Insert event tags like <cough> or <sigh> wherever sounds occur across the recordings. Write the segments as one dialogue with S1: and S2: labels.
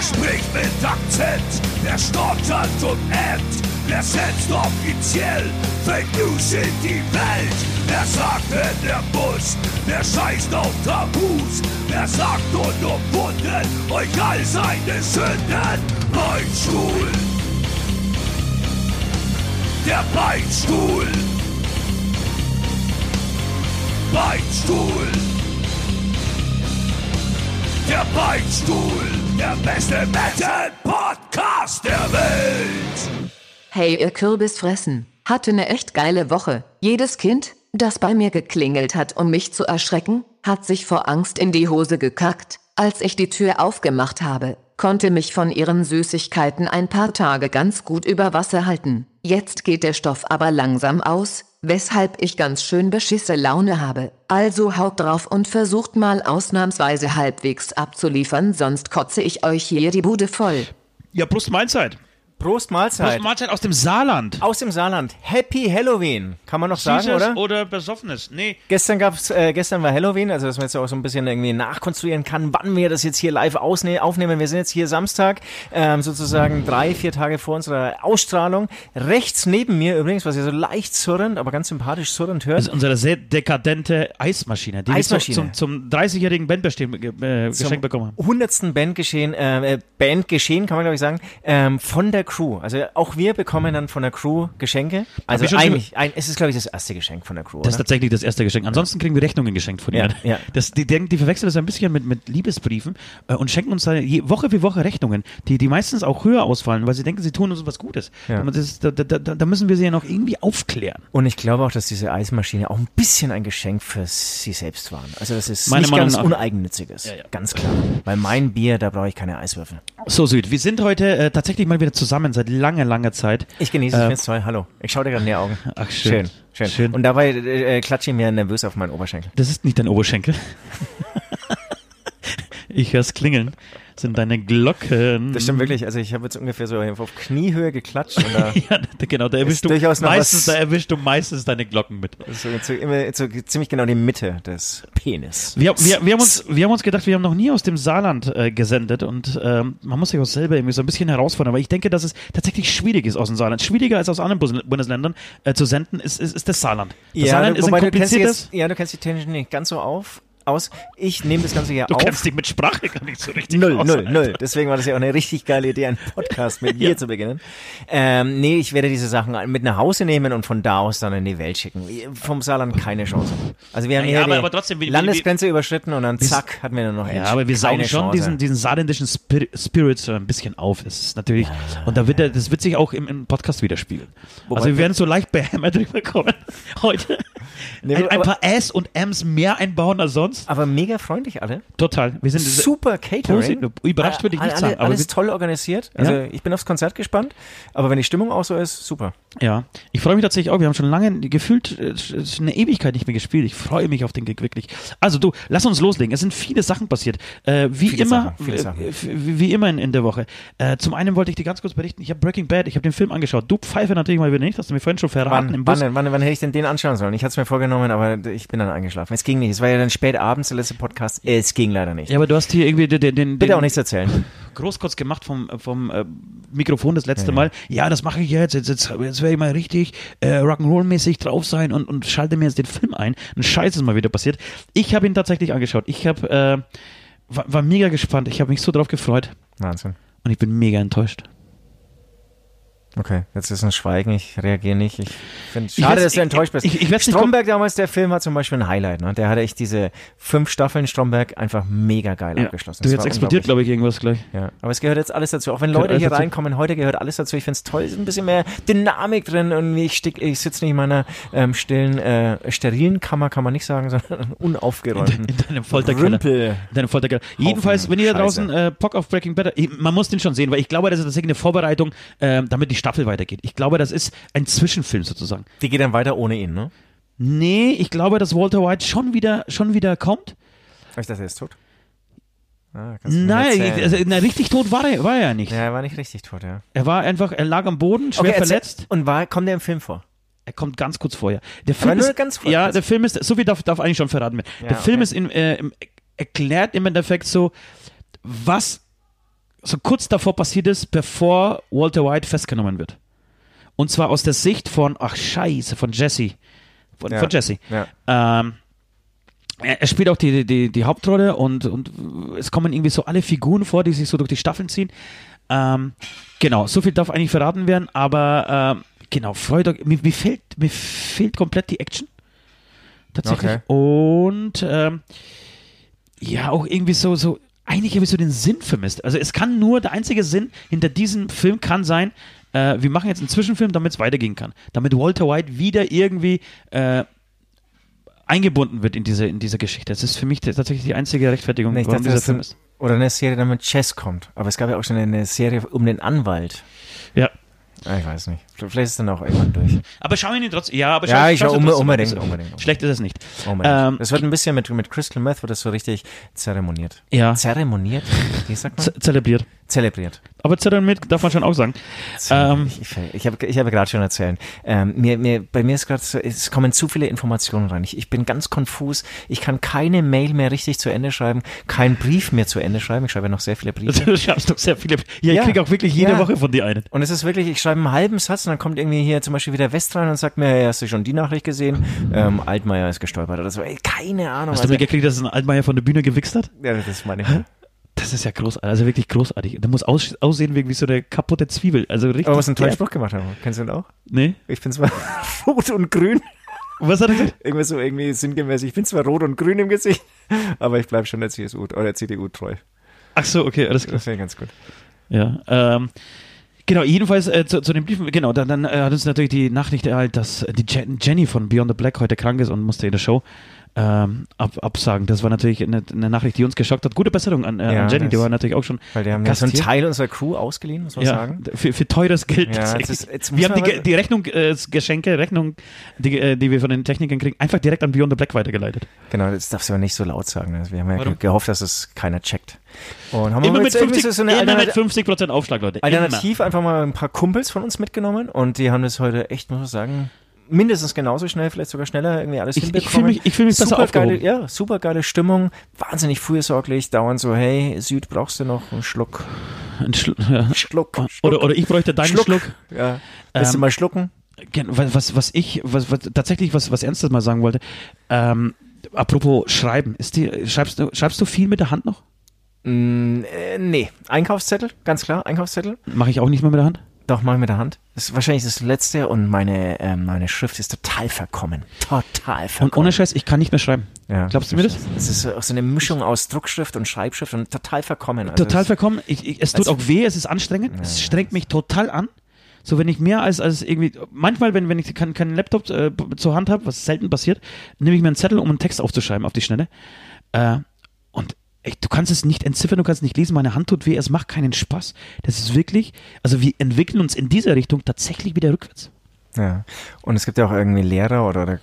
S1: Wer spricht mit Akzent? Wer stottert und ämmt? Wer setzt offiziell Fake News in die Welt? Wer sagt in der Bus? Wer scheißt auf Tabus? Wer sagt unumwunden euch all seine Sünden? Beinstuhl! Der Beinstuhl! Beinstuhl! Der Beinstuhl! Der beste Metal-Podcast der Welt!
S2: Hey ihr Kürbisfressen, hatte ne echt geile Woche. Jedes Kind, das bei mir geklingelt hat, um mich zu erschrecken, hat sich vor Angst in die Hose gekackt. Als ich die Tür aufgemacht habe, konnte mich von ihren Süßigkeiten ein paar Tage ganz gut über Wasser halten. Jetzt geht der Stoff aber langsam aus, weshalb ich ganz schön beschisse Laune habe. Also haut drauf und versucht mal ausnahmsweise halbwegs abzuliefern, sonst kotze ich euch hier die Bude voll.
S3: Ja, Prost Mahlzeit.
S4: Prost Mahlzeit.
S3: Prost Mahlzeit aus dem Saarland.
S4: Aus dem Saarland. Happy Halloween. Kann man noch sagen,
S3: Süßes
S4: oder?
S3: oder besoffenes? Nee.
S4: Gestern gab's, äh, gestern war Halloween, also dass man jetzt auch so ein bisschen irgendwie nachkonstruieren kann, wann wir das jetzt hier live aufnehmen. Wir sind jetzt hier Samstag, ähm, sozusagen drei, vier Tage vor unserer Ausstrahlung. Rechts neben mir übrigens, was ihr so leicht surrend, aber ganz sympathisch surrend hört.
S3: Das ist unsere sehr dekadente Eismaschine, die
S4: Eismaschine.
S3: wir zum, zum 30-jährigen Bandbestehen äh, geschenkt bekommen haben.
S4: hundertsten Bandgeschehen, äh, äh, Bandgeschehen kann man glaube ich sagen, ähm, von der Crew. Also auch wir bekommen dann von der Crew Geschenke. Also eigentlich, ein, es ist glaube ich das erste Geschenk von der Crew.
S3: Das ist
S4: oder?
S3: tatsächlich das erste Geschenk. Ansonsten kriegen wir Rechnungen geschenkt von ihnen.
S4: ja.
S3: Das, die, die verwechseln das ein bisschen mit, mit Liebesbriefen äh, und schenken uns da je, Woche für Woche Rechnungen, die, die meistens auch höher ausfallen, weil sie denken, sie tun uns was Gutes.
S4: Ja.
S3: Das, da, da, da, müssen wir sie ja noch irgendwie aufklären.
S4: Und ich glaube auch, dass diese Eismaschine auch ein bisschen ein Geschenk für sie selbst waren. Also das ist
S3: Meiner
S4: nicht
S3: Meinung
S4: ganz
S3: nach.
S4: uneigennützig ist. Ganz klar. Weil mein Bier, da brauche ich keine Eiswürfel.
S3: So, Süd, wir sind heute äh, tatsächlich mal wieder zusammen seit langer, langer Zeit.
S4: Ich genieße es,
S3: Äh,
S4: find's toll. Hallo. Ich schaue dir gerade in die Augen.
S3: Ach, schön.
S4: Schön, schön.
S3: Schön.
S4: Und dabei äh, klatsche ich mir nervös auf meinen Oberschenkel.
S3: Das ist nicht dein Oberschenkel. <laughs> ich hör's klingeln. Sind deine Glocken.
S4: Das stimmt wirklich. Also ich habe jetzt ungefähr so auf Kniehöhe geklatscht und da <laughs>
S3: Ja, genau, da erwischst du meistens, da erwischst du meistens deine Glocken mit.
S4: ist so, so, immer, so ziemlich genau die Mitte des Penis.
S3: Wir, wir, wir, haben uns, wir haben uns gedacht, wir haben noch nie aus dem Saarland äh, gesendet und ähm, man muss sich auch selber irgendwie so ein bisschen herausfordern, weil ich denke, dass es tatsächlich schwierig ist aus dem Saarland. Schwieriger als aus anderen Bundesländern äh, zu senden, ist, ist, ist das Saarland. Das Saarland ist ein
S4: wobei du kennst dich
S3: kompliziertes.
S4: jetzt, ja, du kennst die technisch nicht ganz so auf, aus. Ich nehme das Ganze hier
S3: Du
S4: auf.
S3: kennst dich mit Sprache gar nicht so richtig
S4: Null,
S3: aus.
S4: null,
S3: Alter.
S4: null. Deswegen war das ja auch eine richtig geile Idee, einen Podcast mit <laughs> mir
S3: Ja.
S4: zu beginnen. Ähm, nee, ich werde diese Sachen mit nach Hause nehmen und von da aus dann in die Welt schicken. Vom Saarland keine Chance. Also wir haben
S3: Ja,
S4: hier
S3: aber-
S4: die
S3: aber trotzdem, wie- wie-
S4: Landesgrenze überschritten und dann zack, hatten wir dann noch
S3: Ja, aber wir saugen schon
S4: Chance.
S3: diesen, diesen saarländischen Spir Spirit so ein bisschen auf. Das ist natürlich, und da wird der, das wird sich auch im, im Podcast widerspiegeln.
S4: Wobei-
S3: also wir werden so leicht behämmert <laughs> drüber kommen heute.
S4: Nee,
S3: ein, ein paar S und M's mehr einbauen als sonst.
S4: Aber mega freundlich alle.
S3: Total. Wir sind
S4: Super Catering.
S3: Posi- überrascht würde ich nicht
S4: Alle-
S3: sagen, aber
S4: Alles toll organisiert. Also
S3: Ja.
S4: ich bin aufs Konzert gespannt. Aber wenn die Stimmung auch so ist, super.
S3: Ja, ich freue mich tatsächlich auch. Wir haben schon lange gefühlt äh, eine Ewigkeit nicht mehr gespielt. Ich freue mich auf den Gig wirklich. Also du, lass uns loslegen. Es sind viele Sachen passiert. Äh, wie
S4: Viele
S3: immer,
S4: Sachen,
S3: äh, wie, immer in, in der Woche. Äh, zum einen wollte ich dir ganz kurz berichten. Ich habe Breaking Bad. Ich habe den Film angeschaut. Du Pfeife natürlich mal wieder nicht. Hast du mir vorhin schon verraten
S4: Wann,
S3: im
S4: wann,
S3: Bus.
S4: denn, wann, wann hätte ich denn den anschauen sollen? Ich hatte es mir vorgenommen, aber ich bin dann eingeschlafen. Es ging nicht. Es war ja dann spät abends, der letzte Podcast. Es ging leider nicht.
S3: Ja, aber du hast hier irgendwie den, den, den,
S4: Bitte auch nichts erzählen.
S3: Großkotz gemacht vom, vom äh, Mikrofon das letzte Mal. Ja, das mache ich jetzt. Jetzt, jetzt, jetzt werde ich mal richtig äh, Rock'n'Roll-mäßig drauf sein und, und schalte mir jetzt den Film ein. Ein Scheiß ist mal wieder passiert. Ich habe ihn tatsächlich angeschaut. Ich habe äh, war, war mega gespannt. Ich habe mich so drauf gefreut
S4: Wahnsinn.
S3: und ich bin mega enttäuscht.
S4: Okay, jetzt ist ein Schweigen, ich reagiere nicht. Ich finde
S3: Ich
S4: schade,
S3: weiß-
S4: dass du
S3: ich-
S4: enttäuscht bist.
S3: ich- ich nicht
S4: Stromberg damals, der Film hat zum Beispiel ein Highlight. Ne? Der hatte echt diese fünf Staffeln Stromberg einfach mega geil abgeschlossen.
S3: Du,
S4: Das
S3: jetzt
S4: war
S3: explodiert, glaube ich, irgendwas gleich.
S4: Ja, aber es gehört jetzt alles dazu. Auch wenn Leute hier
S3: dazu.
S4: reinkommen, heute gehört alles dazu. Ich finde es toll, es ist ein bisschen mehr Dynamik drin und ich, stick- ich sitze nicht in meiner ähm, stillen, äh, sterilen Kammer, kann man nicht sagen, <laughs> sondern unaufgeräumten.
S3: In deinem Folterkeller.
S4: Rümpel.
S3: In deinem Folterkeller. Jedenfalls, wenn ihr da draußen äh, Bock auf Breaking Bad, ich- man muss den schon sehen, weil ich glaube, das ist tatsächlich eine Vorbereitung, ähm, damit die Staffel weitergeht. Ich glaube, das ist ein Zwischenfilm sozusagen.
S4: Die geht dann weiter ohne ihn, ne?
S3: Nee, ich glaube, dass Walter White schon wieder, schon wieder kommt.
S4: Ich dachte, er ist tot. Ah,
S3: Nein, also, na, richtig tot war er, war er ja nicht.
S4: ja, er war nicht richtig tot, ja.
S3: Er war einfach, er lag am Boden, schwer
S4: Okay,
S3: verletzt.
S4: Und war, kommt er im Film vor?
S3: Er kommt ganz kurz vorher. Der Film
S4: nur
S3: ist,
S4: ganz kurz.
S3: Ja, der Film ist, so viel darf, darf eigentlich schon verraten werden.
S4: Ja,
S3: der Film
S4: okay.
S3: ist in, äh, erklärt im Endeffekt so, was so kurz davor passiert ist, bevor Walter White festgenommen wird. Und zwar aus der Sicht von, ach scheiße, von Jesse. Von,
S4: Ja.
S3: von Jesse.
S4: Ja.
S3: Ähm, er, er spielt auch die, die, die Hauptrolle und, und es kommen irgendwie so alle Figuren vor, die sich so durch die Staffeln ziehen. Ähm, genau, so viel darf eigentlich verraten werden, aber ähm, genau, freut euch. Mir, mir, fehlt, mir fehlt komplett die Action. Tatsächlich.
S4: Okay.
S3: Und ähm, ja, auch irgendwie so, so, eigentlich habe ich so den Sinn vermisst. Also es kann nur, der einzige Sinn hinter diesem Film kann sein, äh, wir machen jetzt einen Zwischenfilm, damit es weitergehen kann. Damit Walter White wieder irgendwie äh, eingebunden wird in diese, in diese Geschichte. Das ist für mich tatsächlich die einzige Rechtfertigung,
S4: Nee, ich
S3: warum
S4: dachte,
S3: dieser Film ist.
S4: Oder eine Serie, die mit Chess kommt. Aber es gab ja auch schon eine Serie um den Anwalt.
S3: Ja.
S4: Ah, Ich weiß nicht. Vielleicht ist es dann auch irgendwann durch.
S3: Aber schau ihn trotzdem. Ja, aber schau,
S4: Ja, ich schau
S3: trotzdem an.
S4: unbedingt, unbedingt, unbedingt.
S3: Schlecht ist es nicht. Ähm,
S4: das wird ein bisschen mit, mit Crystal Meth, wird das so richtig zeremoniert.
S3: Ja.
S4: Zeremoniert? Wie sagt man?
S3: Z zelebriert.
S4: Zelebriert.
S3: Aber zelebriert darf man schon auch sagen. Ähm,
S4: ich ich, habe ich hab gerade schon erzählt. Ähm, mir, mir, bei mir ist gerade, so, es kommen zu viele Informationen rein. Ich, ich bin ganz konfus. Ich kann keine Mail mehr richtig zu Ende schreiben, keinen Brief mehr zu Ende schreiben. Ich schreibe ja noch sehr viele Briefe. <laughs>
S3: Du schaffst doch sehr viele. Ja, ich
S4: Ja.
S3: kriege auch wirklich jede
S4: Ja.
S3: Woche von dir einen.
S4: Und es ist wirklich, ich schreibe einen halben Satz und dann kommt irgendwie hier zum Beispiel wieder West rein und sagt mir, hey, hast du schon die Nachricht gesehen? Ähm, Altmaier ist gestolpert oder so. Ey, keine Ahnung.
S3: Hast du mitgekriegt, dass ein Altmaier von der Bühne gewichst hat?
S4: ja, das ist meine.
S3: Das ist ja großartig, also wirklich großartig. Der muss aus, aussehen wie, wie so eine kaputte Zwiebel. Also richtig.
S4: Aber was einen tollen. Spruch gemacht haben. Kennst du den auch?
S3: Nee?
S4: Ich bin zwar <laughs> rot und grün.
S3: Was hat er gesagt?
S4: Irgendwas so irgendwie sinngemäß. Ich bin zwar rot und grün im Gesicht, aber ich bleibe schon der CSU oder der CDU treu.
S3: Ach so, okay, alles klar.
S4: Das wäre ganz gut.
S3: Ja, ähm, genau, jedenfalls äh, zu, zu den Briefen, genau, dann, dann äh, hat uns natürlich die Nachricht erhalten, dass die Je Jenny von Beyond the Black heute krank ist und musste in der Show ähm, ab, absagen. Das war natürlich eine, eine Nachricht, die uns geschockt hat. Gute Besserung an, äh,
S4: Ja,
S3: an Jenny, die war natürlich auch schon
S4: Weil die haben ja so einen. Teil unserer Crew ausgeliehen, muss man
S3: ja,
S4: sagen.
S3: Für, für teures Geld.
S4: Ja, jetzt ist- jetzt
S3: wir haben die, die Rechnung, äh, Geschenke, Rechnung, die, äh, die wir von den Technikern kriegen, einfach direkt an Beyond the Black weitergeleitet.
S4: Genau, das darfst du aber nicht so laut sagen. Also wir haben ja
S3: Warum?
S4: gehofft, dass es keiner checkt. Und haben
S3: Immer
S4: wir
S3: mit,
S4: jetzt irgendwie
S3: 50,
S4: so
S3: immer mit
S4: Alternat
S3: 50% Aufschlag, Leute. Immer.
S4: Alternativ einfach mal ein paar Kumpels von uns mitgenommen und die haben das heute echt, muss man sagen, mindestens genauso schnell, vielleicht sogar schneller irgendwie alles
S3: Ich- ich
S4: hinbekommen.
S3: fühl mich- ich fühl mich besser
S4: super geile. Ja, super geile Stimmung, wahnsinnig fürsorglich, dauernd so, hey, Süd, brauchst du noch einen Schluck?
S3: Ein Schlu ja.
S4: Schluck, Schluck.
S3: Oder, oder ich bräuchte deinen
S4: Schluck.
S3: Schluck.
S4: Ja. Willst du
S3: Ähm,
S4: mal schlucken?
S3: Was, was ich, was, was tatsächlich was, was Ernstes mal sagen wollte, ähm, apropos Schreiben, ist die, schreibst, du, schreibst du viel mit der Hand noch?
S4: Mm, äh, nee, Einkaufszettel, ganz klar, Einkaufszettel.
S3: Mache ich auch nicht mehr mit der Hand?
S4: Doch, mal mit der Hand. Das ist wahrscheinlich das letzte und meine, ähm, meine Schrift ist total verkommen. Total verkommen.
S3: Und ohne Scheiß, ich kann nicht mehr schreiben.
S4: Ja,
S3: Glaubst du mir das?
S4: Es ist so eine Mischung aus Druckschrift und Schreibschrift und total verkommen. Also
S3: Total verkommen. Ich, ich, es tut
S4: Also-
S3: auch weh, es ist anstrengend.
S4: Ja,
S3: es strengt mich total an. So, wenn ich mehr als, als irgendwie, manchmal, wenn, wenn ich keinen keinen Laptop äh, zur Hand habe, was selten passiert, nehme ich mir einen Zettel, um einen Text aufzuschreiben auf die Schnelle. Äh, und ey, du kannst es nicht entziffern, du kannst nicht lesen, meine Hand tut weh, es macht keinen Spaß. Das ist wirklich, also wir entwickeln uns in dieser Richtung tatsächlich wieder rückwärts.
S4: Ja. Und es gibt ja auch irgendwie Lehrer oder, oder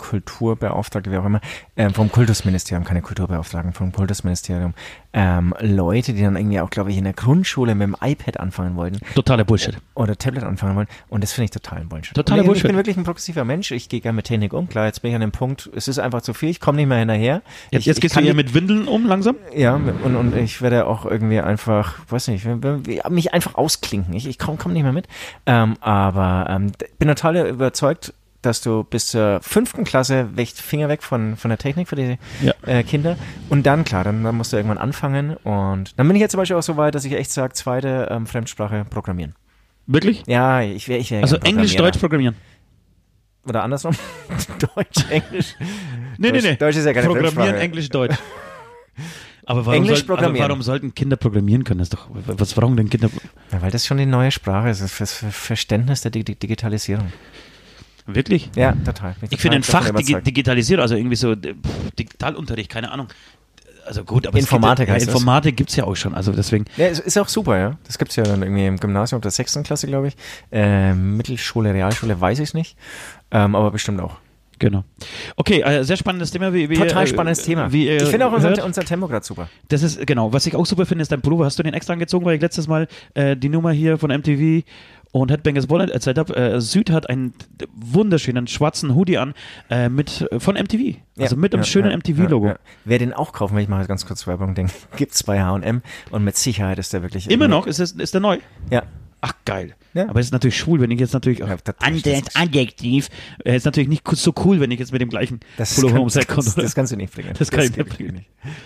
S4: Kulturbeauftragte, wie auch immer, ähm, vom Kultusministerium, keine Kulturbeauftragten, vom Kultusministerium, ähm, Leute, die dann irgendwie auch, glaube ich, in der Grundschule mit dem iPad anfangen wollten
S3: Totaler Bullshit.
S4: oder Tablet anfangen wollen. Und das finde ich total Bullshit.
S3: Totaler
S4: Und ich,
S3: Bullshit.
S4: Ich bin wirklich ein progressiver Mensch. Ich gehe gerne mit Technik um. Klar, jetzt bin ich an dem Punkt, es ist einfach zu viel. Ich komme nicht mehr hinterher.
S3: Jetzt,
S4: ich,
S3: jetzt gehst du eher mit Windeln um, langsam?
S4: Ja, und, und ich werde auch irgendwie einfach, weiß nicht, mich einfach ausklinken. Ich, ich komme komm nicht mehr mit. Ähm, aber ähm, bin total überzeugt, dass du bis zur fünften Klasse weg, Finger weg von, von der Technik für die
S3: Ja.
S4: äh, Kinder. Und dann, klar, dann, dann musst du irgendwann anfangen. Und dann bin ich jetzt zum Beispiel auch so weit, dass ich echt sage, zweite ähm, Fremdsprache programmieren.
S3: Wirklich?
S4: Ja, ich wäre ich wär
S3: Also Englisch. Deutsch programmieren.
S4: Oder andersrum. <laughs> Deutsch, Englisch.
S3: Nee,
S4: Deutsch,
S3: nee, nee.
S4: Deutsch ist ja keine
S3: Programmieren,
S4: Fremdsprache.
S3: Englisch, Deutsch. <laughs> Aber warum,
S4: Englisch
S3: sollten, aber
S4: programmieren.
S3: warum sollten Kinder programmieren können? Das ist doch, was brauchen denn Kinder?
S4: Ja, weil das schon die neue Sprache ist, das Ver- Verständnis der Dig Digitalisierung.
S3: Wirklich?
S4: Ja, total. Bin
S3: Ich finde ein Fach digi digitalisiert, also irgendwie so äh, pff, Digitalunterricht, keine Ahnung. Also gut, aber
S4: Informatik
S3: es gibt, ja. Informatik gibt es ja auch schon, also deswegen.
S4: Ja, es ist auch super, ja. Das gibt's ja dann irgendwie im Gymnasium ab der sechsten Klasse, glaube ich. Äh, Mittelschule, Realschule, weiß ich nicht. Ähm, aber bestimmt auch.
S3: Genau. Okay, äh, sehr spannendes Thema. Wie, wie,
S4: Total
S3: äh,
S4: spannendes Thema.
S3: Wie, ihr
S4: ich finde auch unser, unser Tempo gerade super.
S3: Das ist, genau, was ich auch super finde, ist dein Pullover. Hast du den extra angezogen, weil ich letztes Mal äh, die Nummer hier von MTV und Headbangers Wallet erzählt habe, äh, Süd hat einen wunderschönen schwarzen Hoodie an äh, mit von MTV. Also mit einem schönen MTV-Logo.
S4: Wer den auch kaufen will, ich mache jetzt ganz kurz Werbung, den <laughs> gibt's bei H&M und mit Sicherheit ist der wirklich
S3: Immer noch? Ist, das, ist der neu?
S4: Ja.
S3: Ach, geil.
S4: Ja.
S3: Aber es ist natürlich schwul, wenn ich jetzt natürlich.
S4: Das-
S3: Adjekt- Adjektiv. Äh, ist natürlich nicht so cool, wenn ich jetzt mit dem gleichen
S4: Das,
S3: Pullover komme.
S4: das, das kannst du nicht bringen.
S3: Das kann ich
S4: geht
S3: nicht bringen.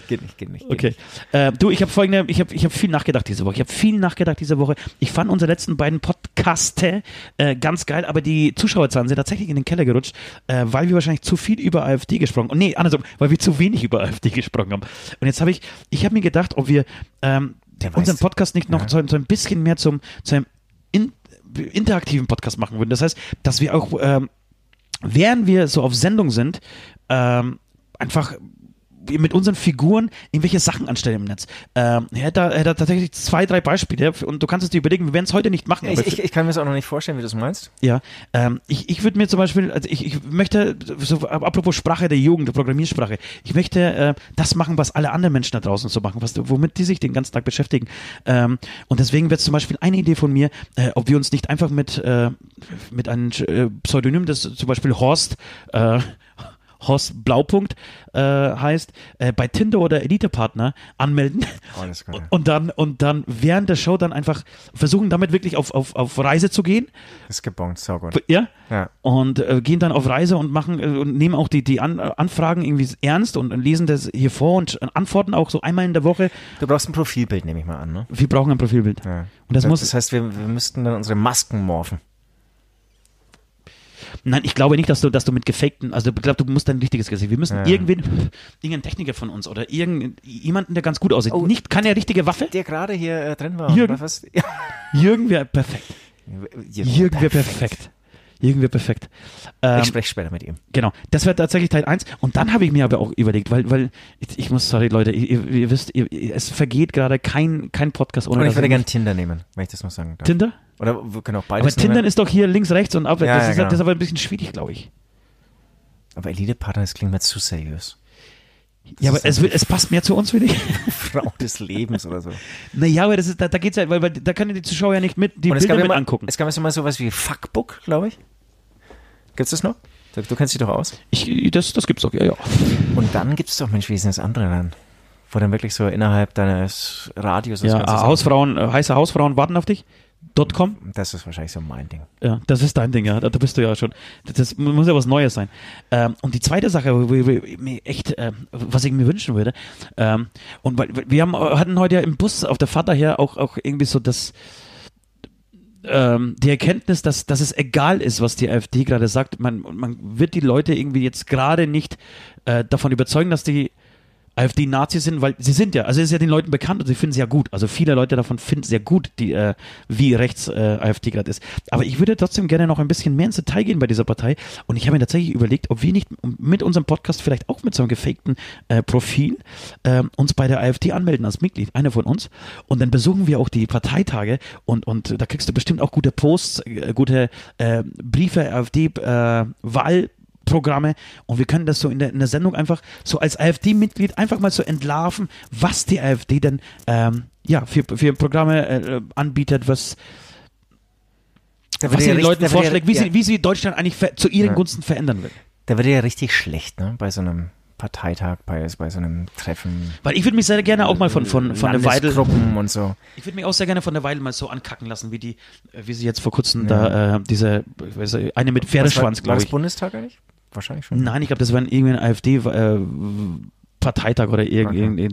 S4: Geht nicht, geht nicht. Geht
S3: Okay.
S4: nicht.
S3: Äh, du, ich habe folgende, ich habe ich hab viel nachgedacht diese Woche. Ich habe viel nachgedacht diese Woche. Ich fand unsere letzten beiden Podcaste äh, ganz geil, aber die Zuschauerzahlen sind tatsächlich in den Keller gerutscht, äh, weil wir wahrscheinlich zu viel über AfD gesprochen haben. Nee, andersrum, weil wir zu wenig über AfD gesprochen haben. Und jetzt habe ich, ich habe mir gedacht, ob wir ähm,
S4: Der
S3: unseren
S4: weiß-
S3: Podcast nicht noch
S4: Ja.
S3: so, so ein bisschen mehr zum, zu einem in, interaktiven Podcast machen würden. Das heißt, dass wir auch ähm, während wir so auf Sendung sind, ähm, einfach mit unseren Figuren irgendwelche Sachen anstellen im Netz. Ähm, er, hat da, er hat da tatsächlich zwei, drei Beispiele und du kannst es dir überlegen, wir werden es heute nicht machen.
S4: Ich, ich, ich kann mir das auch noch nicht vorstellen, wie du es meinst.
S3: ja, ähm, ich, ich würde mir zum Beispiel, also ich, ich möchte, so, apropos Sprache der Jugend, Programmiersprache, ich möchte äh, das machen, was alle anderen Menschen da draußen so machen, was, womit die sich den ganzen Tag beschäftigen. Ähm, und deswegen wäre zum Beispiel eine Idee von mir, äh, ob wir uns nicht einfach mit, äh, mit einem äh, Pseudonym, das zum Beispiel Horst, äh, Horst Blaupunkt äh, heißt, äh, bei Tinder oder Elite-Partner anmelden
S4: Oh, ist geil.
S3: und dann und dann während der Show dann einfach versuchen, damit wirklich auf, auf, auf Reise zu gehen.
S4: Das ist gebongt, sau gut.
S3: Ja.
S4: Ja.
S3: Und äh, gehen dann auf Reise und machen äh, und nehmen auch die, die An Anfragen irgendwie ernst und, lesen das hier vor und antworten auch so einmal in der Woche.
S4: Du brauchst ein Profilbild, nehme ich mal an, ne?
S3: Wir brauchen ein Profilbild.
S4: Ja.
S3: Und das
S4: das,
S3: muss-
S4: das heißt, wir, wir müssten dann unsere Masken morphen.
S3: Nein, ich glaube nicht, dass du, dass du mit gefakten, also ich glaube, du musst dein richtiges Gesicht. Wir müssen
S4: Ja.
S3: irgendwen, irgendeinen Techniker von uns oder irgendjemanden, der ganz gut aussieht.
S4: Oh.
S3: Nicht keine richtige Waffe.
S4: Der gerade hier äh, drin war.
S3: Jürgen.
S4: Was? Ja.
S3: Jürgen wäre perfekt. Jürgen wäre perfekt. Jürgen wäre perfekt. Ähm,
S4: Ich spreche später mit ihm.
S3: Genau, das wäre tatsächlich Teil 1. Und dann habe ich mir aber auch überlegt, weil, weil ich, ich muss, sorry Leute, ihr, ihr wisst, ihr, es vergeht gerade kein, kein Podcast ohne
S4: Und ich würde gerne Tinder nehmen, wenn ich das mal sagen darf.
S3: Tinder?
S4: Oder wir können auch
S3: Aber
S4: beides
S3: Tinder
S4: nehmen.
S3: ist doch hier links, rechts und abwärts.
S4: Ja,
S3: das,
S4: ja,
S3: ist,
S4: genau.
S3: das ist aber ein bisschen schwierig, glaube ich.
S4: Aber Elite-Partner, das klingt mir zu seriös.
S3: Ja, aber es, es passt mehr zu uns, finde ich. <laughs>
S4: Frau des Lebens oder so.
S3: Naja, aber das ist, da, da geht's ja, weil, weil da können die Zuschauer ja nicht mit die
S4: Und
S3: Bilder
S4: ja
S3: mit
S4: mal,
S3: angucken.
S4: es gab ja mal sowas wie Fuckbook, glaube ich. Gibt's das noch? Du, du kennst dich doch aus.
S3: Ich, das, das gibt's doch, ja, ja.
S4: Und dann gibt's doch, Mensch, wie ist denn das andere dann? Wo dann wirklich so innerhalb deines Radius das
S3: ja äh, Hausfrauen, äh, heiße Hausfrauen warten auf dich. .com.
S4: Das ist wahrscheinlich so mein Ding.
S3: Ja, das ist dein Ding, ja. Da, bist du ja schon. Das, muss ja was Neues sein. Ähm, und die zweite Sache, wo, wo, mir echt, ähm, was ich mir wünschen würde, ähm, und weil, weil wir haben, hatten heute ja im Bus auf der Fahrt daher auch, auch irgendwie so das, ähm, die Erkenntnis, dass, dass es egal ist, was die AfD gerade sagt. Man, man wird die Leute irgendwie jetzt gerade nicht äh, davon überzeugen, dass die AfD Nazis sind, weil sie sind ja, also es ist ja den Leuten bekannt und sie finden es ja gut. Also viele Leute davon finden sehr gut, die, äh, wie rechts äh, AfD gerade ist. Aber ich würde trotzdem gerne noch ein bisschen mehr ins Detail gehen bei dieser Partei. Und ich habe mir tatsächlich überlegt, ob wir nicht mit unserem Podcast vielleicht auch mit so einem gefakten äh, Profil äh, uns bei der AfD anmelden als Mitglied, einer von uns. Und dann besuchen wir auch die Parteitage und, und da kriegst du bestimmt auch gute Posts, äh, gute äh, Briefe, AfD, äh, Wahl. Programme und wir können das so in der, in der Sendung einfach so als AfD-Mitglied einfach mal so entlarven, was die AfD denn ähm, ja, für, für Programme äh, anbietet, was, was sie den
S4: ja
S3: Leuten vorschlägt,
S4: ja,
S3: wie, sie, wie sie Deutschland eigentlich zu ihren
S4: Ja.
S3: Gunsten verändern will.
S4: Da wird ja richtig schlecht, ne? Bei so einem Parteitag, bei, bei so einem Treffen.
S3: Weil ich würde mich sehr gerne auch mal von, von, von der Weidel,
S4: und so.
S3: ich würde mich auch sehr gerne von der Weidel mal so ankacken lassen, wie die, äh, wie sie jetzt vor kurzem da, äh, diese, ich weiß, nicht, eine mit Pferdeschwanz,
S4: Was war, war
S3: glaube
S4: das
S3: ich.
S4: Bundestag eigentlich? Wahrscheinlich schon.
S3: Nein, ich glaube, das war irgendwie ein AfD, äh, Parteitag oder irgend,
S4: Okay.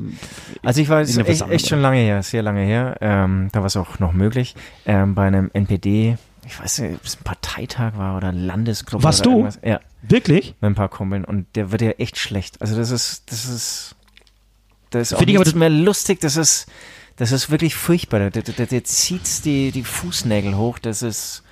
S4: Also ich war echt, echt schon lange her, sehr lange her. Ähm, da war es auch noch möglich. Ähm, bei einem NPD, ich weiß nicht, ob es ein Parteitag war oder Landesgruppe.
S3: Warst
S4: oder
S3: du?
S4: irgendwas. Ja,
S3: wirklich?
S4: mit ein paar Kumpeln. Und der wird ja echt schlecht. Also das ist, das ist, das ist
S3: Finde ich aber
S4: mehr lustig. Das ist, das ist wirklich furchtbar. Der, der, der, der zieht die, die Fußnägel hoch. Das ist,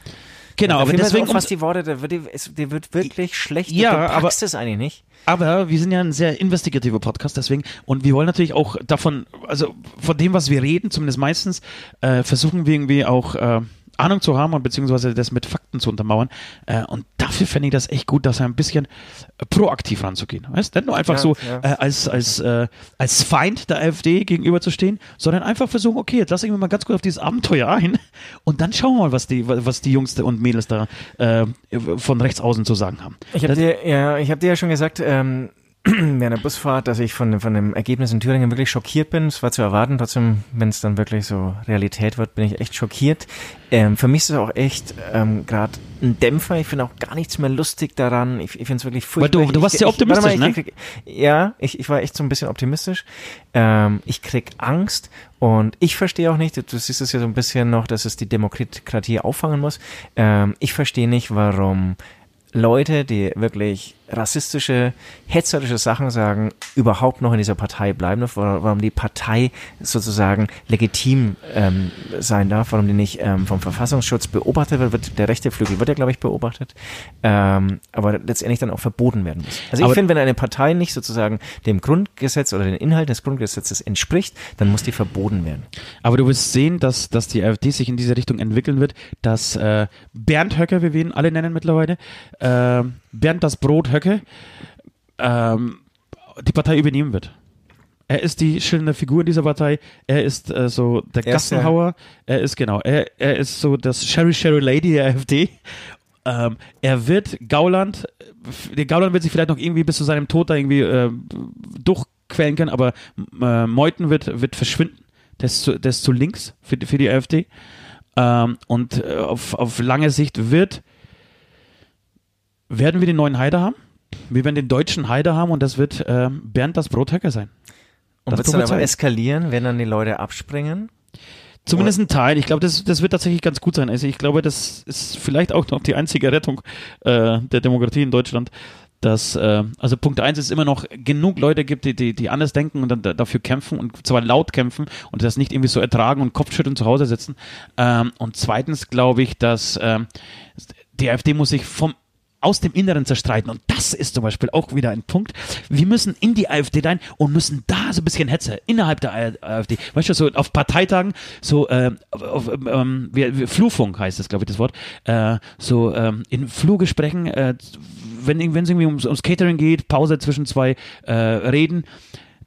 S3: Genau, aber deswegen,
S4: auch fast die Worte, der wird, der wird wirklich schlecht.
S3: Ja,
S4: du
S3: aber-
S4: es eigentlich nicht.
S3: Aber wir sind ja ein sehr investigativer Podcast, deswegen, und wir wollen natürlich auch davon, also von dem, was wir reden, zumindest meistens, äh, versuchen wir irgendwie auch äh, Ahnung zu haben und beziehungsweise das mit Fakten zu untermauern. Äh, und dafür fände ich das echt gut, dass er ein bisschen äh, proaktiv ranzugehen. Weißt? Nicht nur einfach
S4: Ja,
S3: so
S4: ja.
S3: äh, als, als, äh, als Feind der AfD gegenüberzustehen, sondern einfach versuchen, okay, jetzt lasse ich mich mal ganz kurz auf dieses Abenteuer ein und dann schauen wir mal, was die, was die Jungs und Mädels da äh, von rechts außen zu sagen haben.
S4: Ich habe dir, ja, ich hab dir ja schon gesagt, ähm, während der Busfahrt, dass ich von, von dem Ergebnis in Thüringen wirklich schockiert bin. Es war zu erwarten, trotzdem, wenn es dann wirklich so Realität wird, bin ich echt schockiert. Ähm, für mich ist es auch echt ähm, gerade ein Dämpfer. Ich finde auch gar nichts mehr lustig daran. Ich, ich finde es wirklich furchtbar.
S3: Weil du- du warst
S4: ich,
S3: sehr
S4: ich-
S3: optimistisch,
S4: mal,
S3: ne?
S4: ich krieg- Ja, ich, ich war echt so ein bisschen optimistisch. Ähm, ich krieg Angst und ich verstehe auch nicht, du siehst es ja so ein bisschen noch, dass es die Demokratie auffangen muss. Ähm, ich verstehe nicht, warum Leute, die wirklich rassistische, hetzerische Sachen sagen, überhaupt noch in dieser Partei bleiben darf, wa- warum die Partei sozusagen legitim ähm, sein darf, warum die nicht ähm, vom Verfassungsschutz beobachtet wird, wird der rechte Flügel wird ja, glaube ich, beobachtet, ähm, aber letztendlich dann auch verboten werden muss. Also
S3: Aber-
S4: ich finde, wenn eine Partei nicht sozusagen dem Grundgesetz oder den Inhalten des Grundgesetzes entspricht, dann muss die verboten werden.
S3: Aber du wirst sehen, dass, dass die AfD sich in diese Richtung entwickeln wird, dass äh, Bernd Höcke, wie wir ihn alle nennen mittlerweile, äh, Bernd das Brot Höcke, ähm, die Partei übernehmen wird. Er ist die schillernde Figur in dieser Partei. Er ist äh, so der
S4: Er
S3: Gassenhauer. Er ist genau. Er, er ist so das Sherry Sherry Lady der AfD. Ähm, er wird Gauland, der Gauland wird sich vielleicht noch irgendwie bis zu seinem Tod da irgendwie äh, durchquälen können, aber äh, Meuthen wird, wird verschwinden. Der ist zu, der ist zu links für, die- für die AfD. Ähm, und äh, auf, auf lange Sicht wird, werden wir den neuen Haider haben. Wir werden den deutschen Haider haben und das wird äh, Bernd das Brothöcker sein.
S4: Und wird es dann aber eskalieren, wenn dann die Leute abspringen?
S3: Zumindest ein Teil. Ich glaube, das, das wird tatsächlich ganz gut sein. Also ich glaube, das ist vielleicht auch noch die einzige Rettung äh, der Demokratie in Deutschland. Dass, äh, also Punkt eins ist immer noch genug Leute gibt, die, die, die anders denken und dann da- dafür kämpfen und zwar laut kämpfen und das nicht irgendwie so ertragen und Kopfschütteln zu Hause sitzen. Ähm, und zweitens glaube ich, dass ähm, die AfD muss sich vom aus dem Inneren zerstreiten. Und das ist zum Beispiel auch wieder ein Punkt. Wir müssen in die AfD rein und müssen da so ein bisschen Hetze innerhalb der AfD. Weißt du, so auf Parteitagen, so äh, auf, ähm, wie, Flurfunk heißt das, glaube ich, das Wort. Äh, so ähm, in Flurgesprächen, äh, wenn es irgendwie ums, ums Catering geht, Pause zwischen zwei äh, Reden.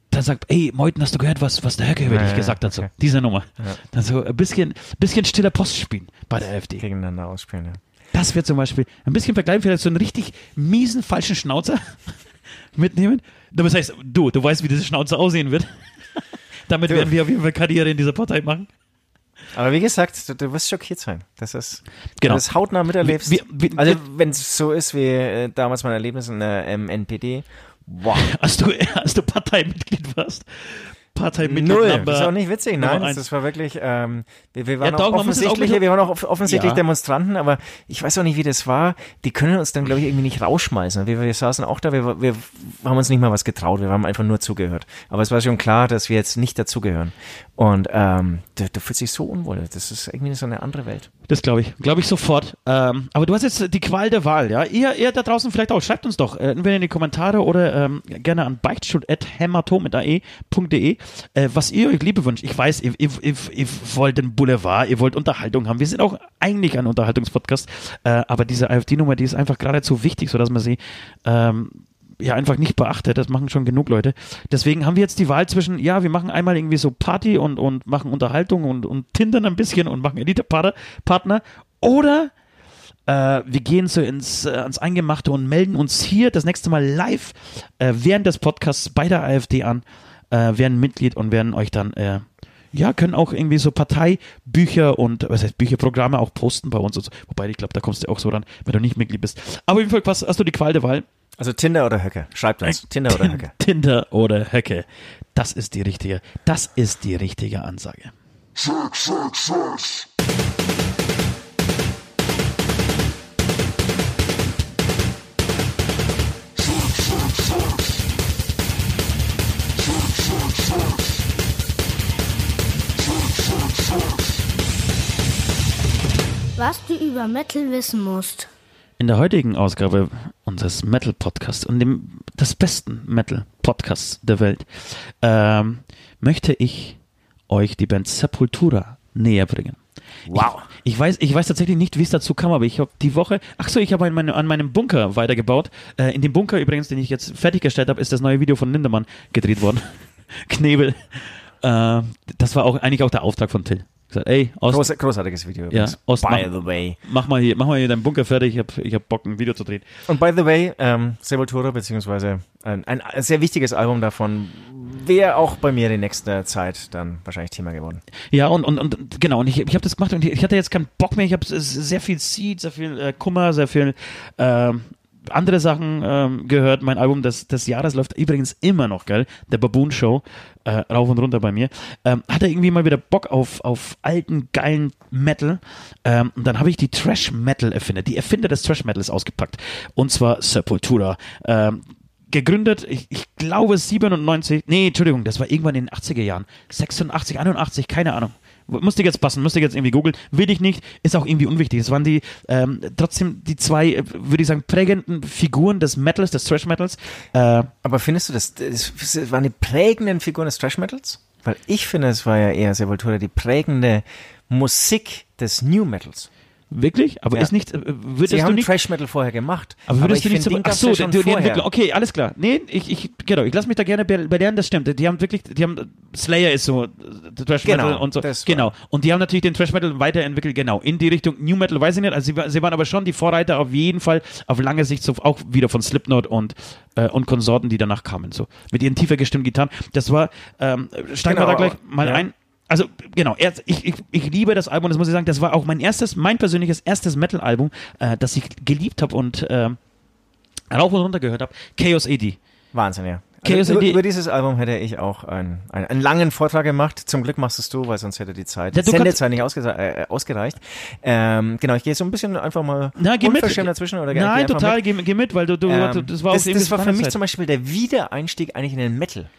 S3: Da sagt, ey, Meuthen, hast du gehört, was, was der Höcke über
S4: Ja,
S3: dich
S4: ja,
S3: gesagt hat? So, diese Nummer. Dann so ein bisschen, bisschen stiller Post spielen bei der AfD.
S4: Gegeneinander ausspielen, ja.
S3: Das wird zum Beispiel ein bisschen vergleichen, vielleicht so einen richtig miesen, falschen Schnauzer <laughs> mitnehmen. Das heißt, du, du weißt, wie diese Schnauze aussehen wird. <laughs> Damit
S4: Du.
S3: werden wir auf jeden Fall Karriere in dieser Partei machen.
S4: Aber wie gesagt, du, du wirst schockiert sein. Das ist,
S3: Genau.
S4: das hautnah miterlebst.
S3: Wir- wir-
S4: also,
S3: wir-
S4: wenn es so ist wie äh, damals mein Erlebnis in der ähm, NPD, wow. <laughs>
S3: Als du, als du Parteimitglied warst. Parteimitglied
S4: Null.
S3: Number-
S4: Das ist auch nicht witzig, nein. Das, war wirklich, ähm, wir, wir waren
S3: Ja, doch, mit-
S4: wir waren auch off- offensichtlich
S3: Ja.
S4: Demonstranten, aber ich weiß auch nicht, wie das war. Die können uns dann, glaube ich, irgendwie nicht rausschmeißen. Wir, wir saßen auch da, wir, wir haben uns nicht mal was getraut, wir haben einfach nur zugehört. Aber es war schon klar, dass wir jetzt nicht dazugehören. Und ähm, du, du fühlst dich so unwohl. Das ist irgendwie so eine andere Welt.
S3: Das glaube ich. Glaube ich sofort. Ähm, aber du hast jetzt die Qual der Wahl, ja? Ihr, ihr da draußen vielleicht auch. Schreibt uns doch, äh, entweder in die Kommentare oder ähm, gerne an beichtstuhl.hämatom.de, äh, was ihr euch Liebe wünscht. Ich weiß, ihr, ihr, ihr, ihr wollt den Boulevard, ihr wollt Unterhaltung haben. Wir sind auch eigentlich ein Unterhaltungspodcast, äh, aber diese AfD-Nummer, die ist einfach geradezu wichtig, sodass man sie ähm, ja einfach nicht beachtet. Das machen schon genug Leute. Deswegen haben wir jetzt die Wahl zwischen, ja, wir machen einmal irgendwie so Party und, und machen Unterhaltung und, und Tindern ein bisschen und machen Elite-Partner oder äh, wir gehen so ins, äh, ans Eingemachte und melden uns hier das nächste Mal live äh, während des Podcasts bei der AfD an, äh, werden Mitglied und werden euch dann, äh, ja, können auch irgendwie so Parteibücher und, was heißt Bücherprogramme auch posten bei uns. Und so. Wobei, ich glaube, da kommst du auch so ran, wenn du nicht Mitglied bist. Aber auf jeden Fall, was, hast du die Qual der Wahl?
S4: Also Tinder oder Höcke? Schreibt uns. Tinder oder Höcke?
S3: Tinder oder Höcke. Das ist die richtige, das ist die richtige Ansage.
S1: Sex, Sex, Sex.
S5: Was du über Metal wissen musst.
S3: In der heutigen Ausgabe unseres Metal Podcasts und dem des besten Metal Podcasts der Welt ähm, möchte ich euch die Band Sepultura näher bringen.
S4: Wow.
S3: Ich, ich, weiß, ich weiß tatsächlich nicht, wie es dazu kam, aber ich habe die Woche, ach so, ich habe an, meine, an meinem Bunker weitergebaut. Äh, in dem Bunker übrigens, den ich jetzt fertiggestellt habe, ist das neue Video von Lindemann gedreht worden. <laughs> Knebel. Äh, das war auch eigentlich auch der Auftrag von Till. Gesagt, ey, Ost,
S4: Groß, großartiges Video.
S3: Ja. Ost-
S4: by
S3: mach-
S4: the way.
S3: mach mal hier, mach mal hier deinen Bunker fertig. Ich habe ich hab Bock, ein Video zu drehen.
S4: Und by the way, ähm, Sepultura, beziehungsweise ein, ein sehr wichtiges Album davon, wäre auch bei mir die nächste Zeit dann wahrscheinlich Thema geworden.
S3: Ja, und, und, und genau, und ich, ich habe das gemacht und ich hatte jetzt keinen Bock mehr. Ich habe sehr viel Seed, sehr viel äh, Kummer, sehr viel ähm, andere Sachen ähm, gehört. Mein Album des, des Jahres läuft übrigens immer noch, geil. Der Baboon Show, äh, rauf und runter bei mir. Ähm, hatte irgendwie mal wieder Bock auf, auf alten, geilen Metal. Ähm, und dann habe ich die Trash Metal Erfinder, die Erfinder des Trash Metals ausgepackt. Und zwar Sepultura. Ähm, gegründet, ich, ich glaube 97, nee, Entschuldigung, das war irgendwann in den 80er Jahren. 86, 81, keine Ahnung. Musste jetzt passen, musste jetzt irgendwie googeln. Will ich nicht, ist auch irgendwie unwichtig. Es waren die ähm, trotzdem die zwei, äh, würde ich sagen, prägenden Figuren des Metals, des Thrash Metals. Äh,
S4: Aber findest du, das, das, waren die prägenden Figuren des Thrash Metals? Weil ich finde, es war ja eher Sepultura die prägende Musik des New Metals.
S3: Wirklich? Aber
S4: Ja.
S3: ist nicht, äh, würdest
S4: Sie
S3: du
S4: haben
S3: nicht.
S4: Trash Metal vorher gemacht.
S3: aber würdest
S4: ich
S3: du nicht
S4: den
S3: Ach so, die
S4: vorher.
S3: Entwicklung. Okay, alles klar. Nee, ich, ich, genau, ich lasse mich da gerne be- belehren, das stimmt. Die haben wirklich, die haben, Slayer ist so, äh, Trash
S4: Genau,
S3: Metal und so. Genau. Und die haben natürlich den Trash Metal weiterentwickelt, genau. In die Richtung New Metal, weiß ich nicht. Also sie, sie waren aber schon die Vorreiter auf jeden Fall auf lange Sicht, so auch wieder von Slipknot und, äh, und Konsorten, die danach kamen, so. Mit ihren tiefer gestimmten Gitarren. Das war, ähm, steigen wir
S4: Genau,
S3: da gleich
S4: aber-
S3: mal
S4: ja.
S3: ein. Also, genau, ich, ich, ich liebe das Album, das muss ich sagen, das war auch mein erstes, mein persönliches erstes Metal-Album, äh, das ich geliebt habe und ähm, rauf und runter gehört habe. Chaos AD.
S4: Wahnsinn, ja.
S3: Chaos
S4: Also, über,
S3: AD
S4: über dieses Album hätte ich auch einen, einen, einen langen Vortrag gemacht. Zum Glück machst es du, weil sonst hätte die Zeit,
S3: Ja,
S4: Sendezeit nicht ausge äh, ausgereicht. Ähm, genau, ich gehe so ein bisschen einfach mal
S3: Na, geh mit.
S4: dazwischen. Oder geh- geh
S3: Nein,
S4: einfach
S3: total, geh, geh mit, weil du, du
S4: Ähm,
S3: das war
S4: das, das war für mich
S3: Zeit.
S4: zum Beispiel der Wiedereinstieg eigentlich in den Metal.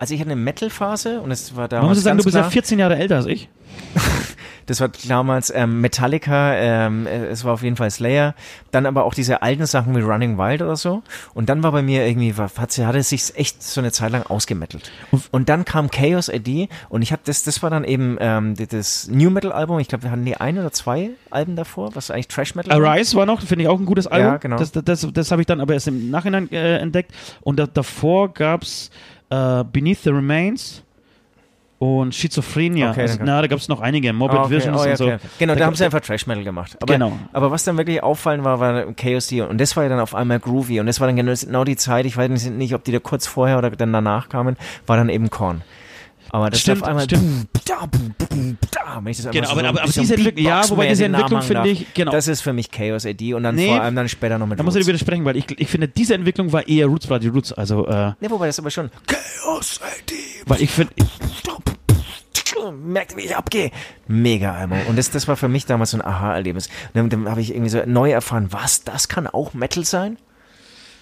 S4: Also ich hatte eine Metal-Phase und es war damals
S3: Man muss sagen, du bist ja
S4: klar,
S3: 14 Jahre älter als ich. <laughs>
S4: das war damals ähm, Metallica, ähm, äh, es war auf jeden Fall Slayer, dann aber auch diese alten Sachen wie Running Wild oder so. Und dann war bei mir irgendwie, hat, hat es sich echt so eine Zeit lang ausgemettelt. Und dann kam Chaos AD und ich habe das, das war dann eben ähm, das New Metal Album. Ich glaube, wir hatten die ein oder zwei Alben davor, was eigentlich Trash Metal war.
S3: Arise war noch, finde ich auch ein gutes Album.
S4: Ja, genau.
S3: Das, das, das, das habe ich dann aber erst im Nachhinein äh, entdeckt. Und da, davor gab es äh, Beneath the Remains und Schizophrenia.
S4: Okay,
S3: also, na, da gab es noch einige, Morbid
S4: Ah, okay.
S3: Visions
S4: Oh, ja,
S3: und so.
S4: okay. Genau, da,
S3: Da
S4: haben sie einfach Trash Metal gemacht. Aber,
S3: Genau.
S4: aber was dann wirklich auffallend war, war Chaos und das war ja dann auf einmal groovy und das war dann genau, genau die Zeit, ich weiß nicht, ob die da kurz vorher oder dann danach kamen, war dann eben Korn. Aber das
S3: Stimmt,
S4: auf einmal
S3: stimmt.
S4: Da, da, ich das
S3: Genau,
S4: so
S3: aber-
S4: ein
S3: aber- aber diese Entwicklung- ja, wobei diese Entwicklung finde ich- genau.
S4: Das ist für mich Chaos AD und dann
S3: Nee,
S4: vor allem dann später noch mit
S3: Da muss ich dir widersprechen, weil ich, ich finde, diese Entwicklung war eher Roots Bloody Roots. Also, äh,
S4: Ne, wobei das aber schon
S1: Chaos AD.
S3: weil ich finde,
S4: merkt, wie ich abgehe. Mega Album. Und das, das war für mich damals so ein Aha-Erlebnis. Und dann, dann habe ich irgendwie so neu erfahren, was, das kann auch Metal sein?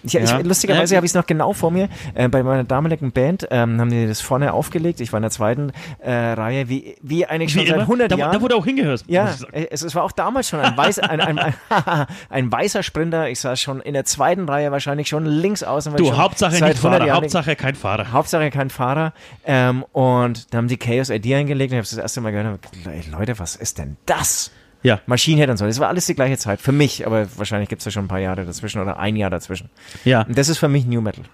S4: Ich,
S3: Ja.
S4: ich, lustigerweise habe ich es noch genau vor mir. Äh, bei meiner damaligen Band ähm, haben die das vorne aufgelegt. Ich war in der zweiten äh, Reihe, wie, wie eigentlich schon
S3: wie
S4: seit
S3: immer,
S4: 100
S3: da,
S4: Jahren.
S3: da wurde auch hingehört. muss
S4: Ja,
S3: ich sagen.
S4: es, es war auch damals schon ein, weiß, ein, ein, ein, <laughs> ein weißer Sprinter. Ich saß schon in der zweiten Reihe wahrscheinlich schon links außen.
S3: Du, Hauptsache nicht
S4: 100
S3: Fahrer,
S4: Jahren
S3: Hauptsache kein Fahrer.
S4: Hauptsache kein Fahrer. Ähm, und da haben die Chaos ID eingelegt und ich habe das erste Mal gehört, und hab Leute, was ist denn das?
S3: Ja,
S4: Machine Head und so. Das war alles die gleiche Zeit. Für mich, aber wahrscheinlich gibt es ja schon ein paar Jahre dazwischen oder ein Jahr dazwischen.
S3: ja.
S4: Und das ist für mich New Metal.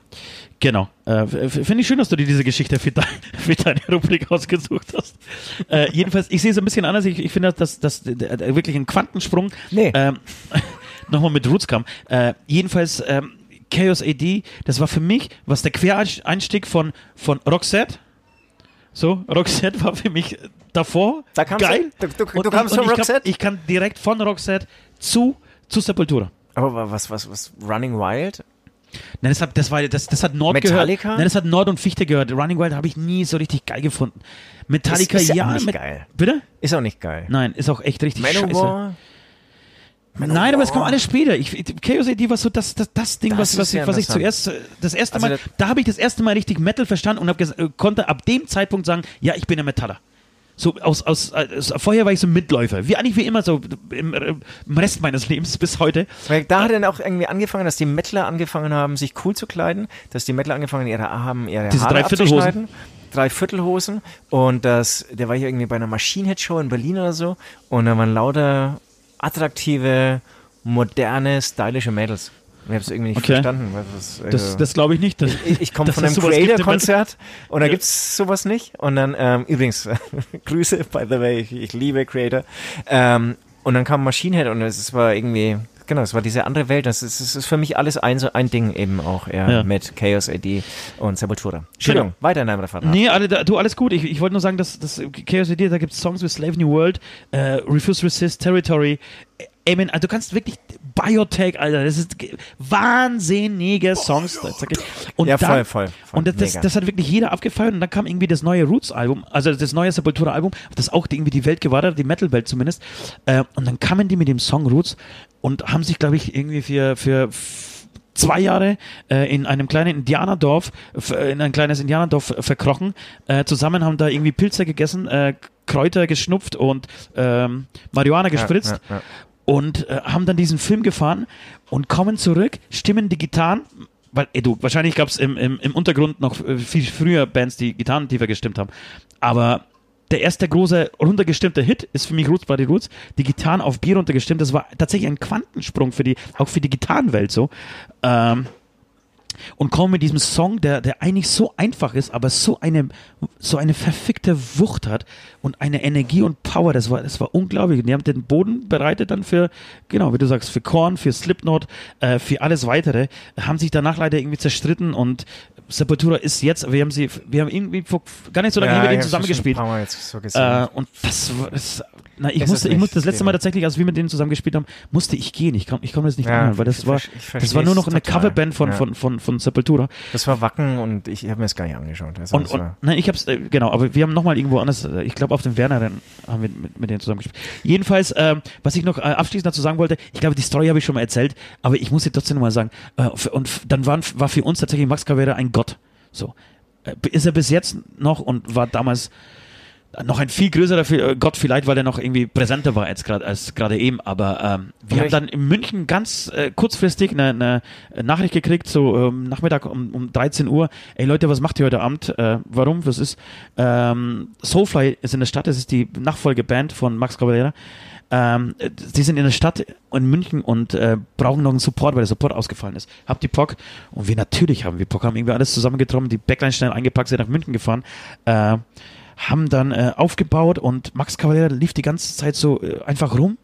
S3: Genau. Äh, Finde ich schön, dass du dir diese Geschichte für, dein, <laughs> für deine Rubrik ausgesucht hast. Äh, jedenfalls, ich sehe es ein bisschen anders. Ich, ich finde, dass das wirklich ein Quantensprung
S4: Nee.
S3: ähm, <laughs> nochmal mit Roots kam. Äh, jedenfalls, ähm, Chaos AD, das war für mich, was der Quereinstieg von, von Roxette. So, Roxette war für mich davor
S4: Da
S3: geil.
S4: du- du- du-
S3: Und-
S4: kamst
S3: und
S4: von
S3: ich
S4: Roxette?
S3: Kann, ich kann direkt von Roxette zu, zu Sepultura.
S4: Aber was, was, was, Running Wild?
S3: Nein, das hat, das war, das, das hat Nord
S4: Metallica?
S3: gehört. Nein, das hat Nord und Fichte gehört. Running Wild habe ich nie so richtig geil gefunden. Metallica,
S4: Ist- ist ja
S3: ja.
S4: nicht
S3: mit-
S4: geil.
S3: Bitte?
S4: Ist auch nicht geil.
S3: Nein, ist auch echt richtig scheiße.
S4: Manowar?
S3: Nein, aber es kommt alles später. Ich, Chaos AD war so das, das, das Ding,
S4: Das
S3: was, was, ich, was ich zuerst, das erste
S4: Also
S3: Mal,
S4: das-
S3: da habe ich das erste Mal richtig Metal verstanden und hab konnte ab dem Zeitpunkt sagen, ja, ich bin ein Metaller. So aus, aus, aus, vorher war ich so Mitläufer, wie eigentlich wie immer so im, im Rest meines Lebens bis heute.
S4: Weil da hat dann auch irgendwie angefangen, dass die Mettler angefangen haben, sich cool zu kleiden, dass die Mettler angefangen ihre haben ihre
S3: Diese
S4: Haare
S3: Dreiviertelhosen.
S4: abzuschneiden. Dreiviertelhosen und das, der war hier irgendwie bei einer Machine Head Show in Berlin oder so und da waren lauter attraktive, moderne, stylische Mädels. Ich habe es irgendwie nicht
S3: Okay.
S4: verstanden. Das,
S3: Das,
S4: also-
S3: das glaube ich nicht. dass- <laughs>
S4: ich, ich komme <laughs>
S3: dass
S4: von einem Creator-Konzert und da
S3: Ja.
S4: gibt's sowas nicht. Und dann, ähm, übrigens, <laughs> Grüße, by the way, ich, ich liebe Creator. Ähm, und dann kam Machine Head und es war irgendwie, genau, es war diese andere Welt. Das ist, es ist für mich alles ein, so ein Ding eben auch, ja,
S3: Ja.
S4: mit Chaos AD und Sepultura. Entschuldigung, weiter in deinem Referat.
S3: Nee, alle, da- du, alles gut. Ich, ich wollte nur sagen, dass das Chaos ID, da gibt es Songs wie Slave New World, äh, Refuse Resist, Territory, äh, Amen. Also du kannst wirklich Biotech, Alter, das ist ge- wahnsinnige Songs. Und
S4: Ja, voll, voll, voll.
S3: Und das, das, hat wirklich jeder abgefeiert und dann kam irgendwie das neue Roots-Album, also das neue Sepultura-Album, das auch irgendwie die Welt gewartet hat, die Metal-Welt zumindest. Äh, und dann kamen die mit dem Song Roots und haben sich, glaube ich, irgendwie für, für zwei Jahre äh, in einem kleinen Indianerdorf, äh, in ein kleines Indianerdorf verkrochen. Äh, zusammen haben da irgendwie Pilze gegessen, äh, Kräuter geschnupft und ähm, Marihuana gespritzt
S4: Ja, ja, ja.
S3: Und äh, haben dann diesen Film gefahren und kommen zurück, stimmen die Gitarren, weil, ey, du, wahrscheinlich gab es im, im, im Untergrund noch äh, viel früher Bands, die Gitarren tiefer gestimmt haben, aber der erste große runtergestimmte Hit ist für mich Roots the Roots, die Gitarren auf Bier runtergestimmt, das war tatsächlich ein Quantensprung für die, auch für die Gitarrenwelt so. Ähm, und kommen mit diesem Song, der, der eigentlich so einfach ist, aber so eine, so eine verfickte Wucht hat und eine Energie und Power, das war, das war unglaublich. Und die haben den Boden bereitet dann für, genau, wie du sagst, für Korn, für Slipknot, äh, für alles weitere, haben sich danach leider irgendwie zerstritten und Sepultura ist jetzt, wir haben sie, wir haben irgendwie vor gar nicht so lange
S4: Ja,
S3: denen zusammengespielt.
S4: so.
S3: Äh, und das das, na, ich
S4: Es
S3: musste, ich musste das letzte Mal tatsächlich, als wir mit denen zusammen gespielt haben, musste ich gehen. Ich konnte ich konnte das nicht
S4: Ja,
S3: anhören, weil das war, das war nur noch eine
S4: total.
S3: Coverband von,
S4: Ja.
S3: von, von, von Sepultura.
S4: das war Wacken und ich habe mir das gar nicht angeschaut. Also
S3: Und, und nein, ich hab's, äh, genau, aber wir haben nochmal irgendwo anders, äh, ich glaube auf dem Werner dann haben wir mit, mit denen zusammengespielt. Jedenfalls, ähm, was ich noch äh, abschließend dazu sagen wollte, ich glaube, die Story habe ich schon mal erzählt, aber ich muss sie trotzdem nochmal sagen. Äh, und dann waren, war für uns tatsächlich Max Caveira ein Gott. So. Äh, ist er bis jetzt noch und war damals noch ein viel größerer äh, Gott vielleicht, weil er noch irgendwie präsenter war als gerade als eben. Aber ähm, wir haben dann in München ganz äh, kurzfristig eine, eine Nachricht gekriegt, so ähm, Nachmittag um, um 13 Uhr. Ey Leute, was macht ihr heute Abend? Äh, warum? Was ist? Ähm, Soulfly ist in der Stadt. Das ist die Nachfolgeband von Max Cavalera. Ähm, äh, die sind in der Stadt in München und äh, brauchen noch einen Support, weil der Support ausgefallen ist. Habt ihr Bock? Und wir natürlich haben wir Bock, haben irgendwie alles zusammengetroffen, die Backline schnell eingepackt, sind nach München gefahren. Äh, haben dann äh, aufgebaut und Max Cavalera lief die ganze Zeit so äh, einfach rum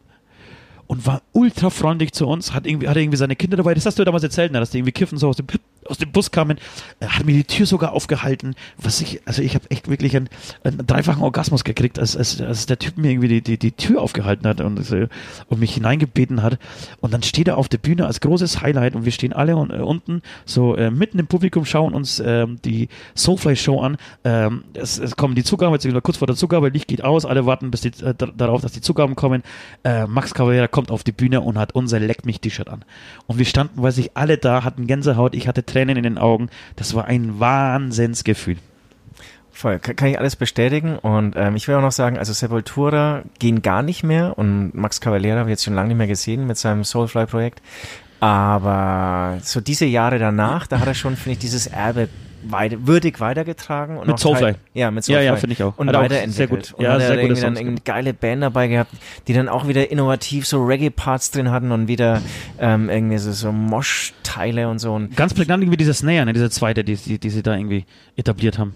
S3: und war ultra freundlich zu uns, hat irgendwie, hatte irgendwie seine Kinder dabei, das hast du ja damals erzählt, ne, dass die irgendwie kiffen so aus dem, aus dem Bus kamen, äh, hat mir die Tür sogar aufgehalten, was ich, also ich habe echt wirklich einen, einen dreifachen Orgasmus gekriegt, als, als, als der Typ mir irgendwie die, die, die Tür aufgehalten hat und, so, und mich hineingebeten hat. Und dann steht er auf der Bühne als großes Highlight und wir stehen alle un, äh, unten, so äh, mitten im Publikum, schauen uns ähm, die Soulfly-Show an, ähm, es, es kommen die Zugaben, jetzt sind wir kurz vor der Zugabe, Licht geht aus, alle warten bis die, äh, da- darauf, dass die Zugaben kommen, äh, Max Cavalera kommt auf die Bühne und hat unser Leck mich T-Shirt an. Und wir standen, weiß ich, alle da, hatten Gänsehaut, ich hatte Tränen in den Augen. Das war ein Wahnsinnsgefühl.
S4: Voll, kann, ich alles bestätigen und ähm, ich will auch noch sagen, also Sepultura gehen gar nicht mehr und Max Cavalera ich jetzt schon lange nicht mehr gesehen mit seinem Soulfly-Projekt, aber so diese Jahre danach, da hat er schon, finde ich, dieses Erbe weiter, würdig weitergetragen. Und
S3: Mit Soulfly.
S4: Ja, mit
S3: Ja,
S4: Soulfly.
S3: ja, finde ich auch.
S4: Und
S3: Hat er
S4: weiterentwickelt.
S3: sehr gut-
S4: Und
S3: ja,
S4: hat
S3: sehr
S4: irgendwie dann
S3: Songs
S4: eine geile Band dabei gehabt, die dann auch wieder innovativ so Reggae-Parts drin hatten und wieder ähm, irgendwie so, so Mosh-Teile und so. Und
S3: Ganz prägnant irgendwie dieser Snare, ne, diese zweite, die, die, die sie da irgendwie etabliert haben.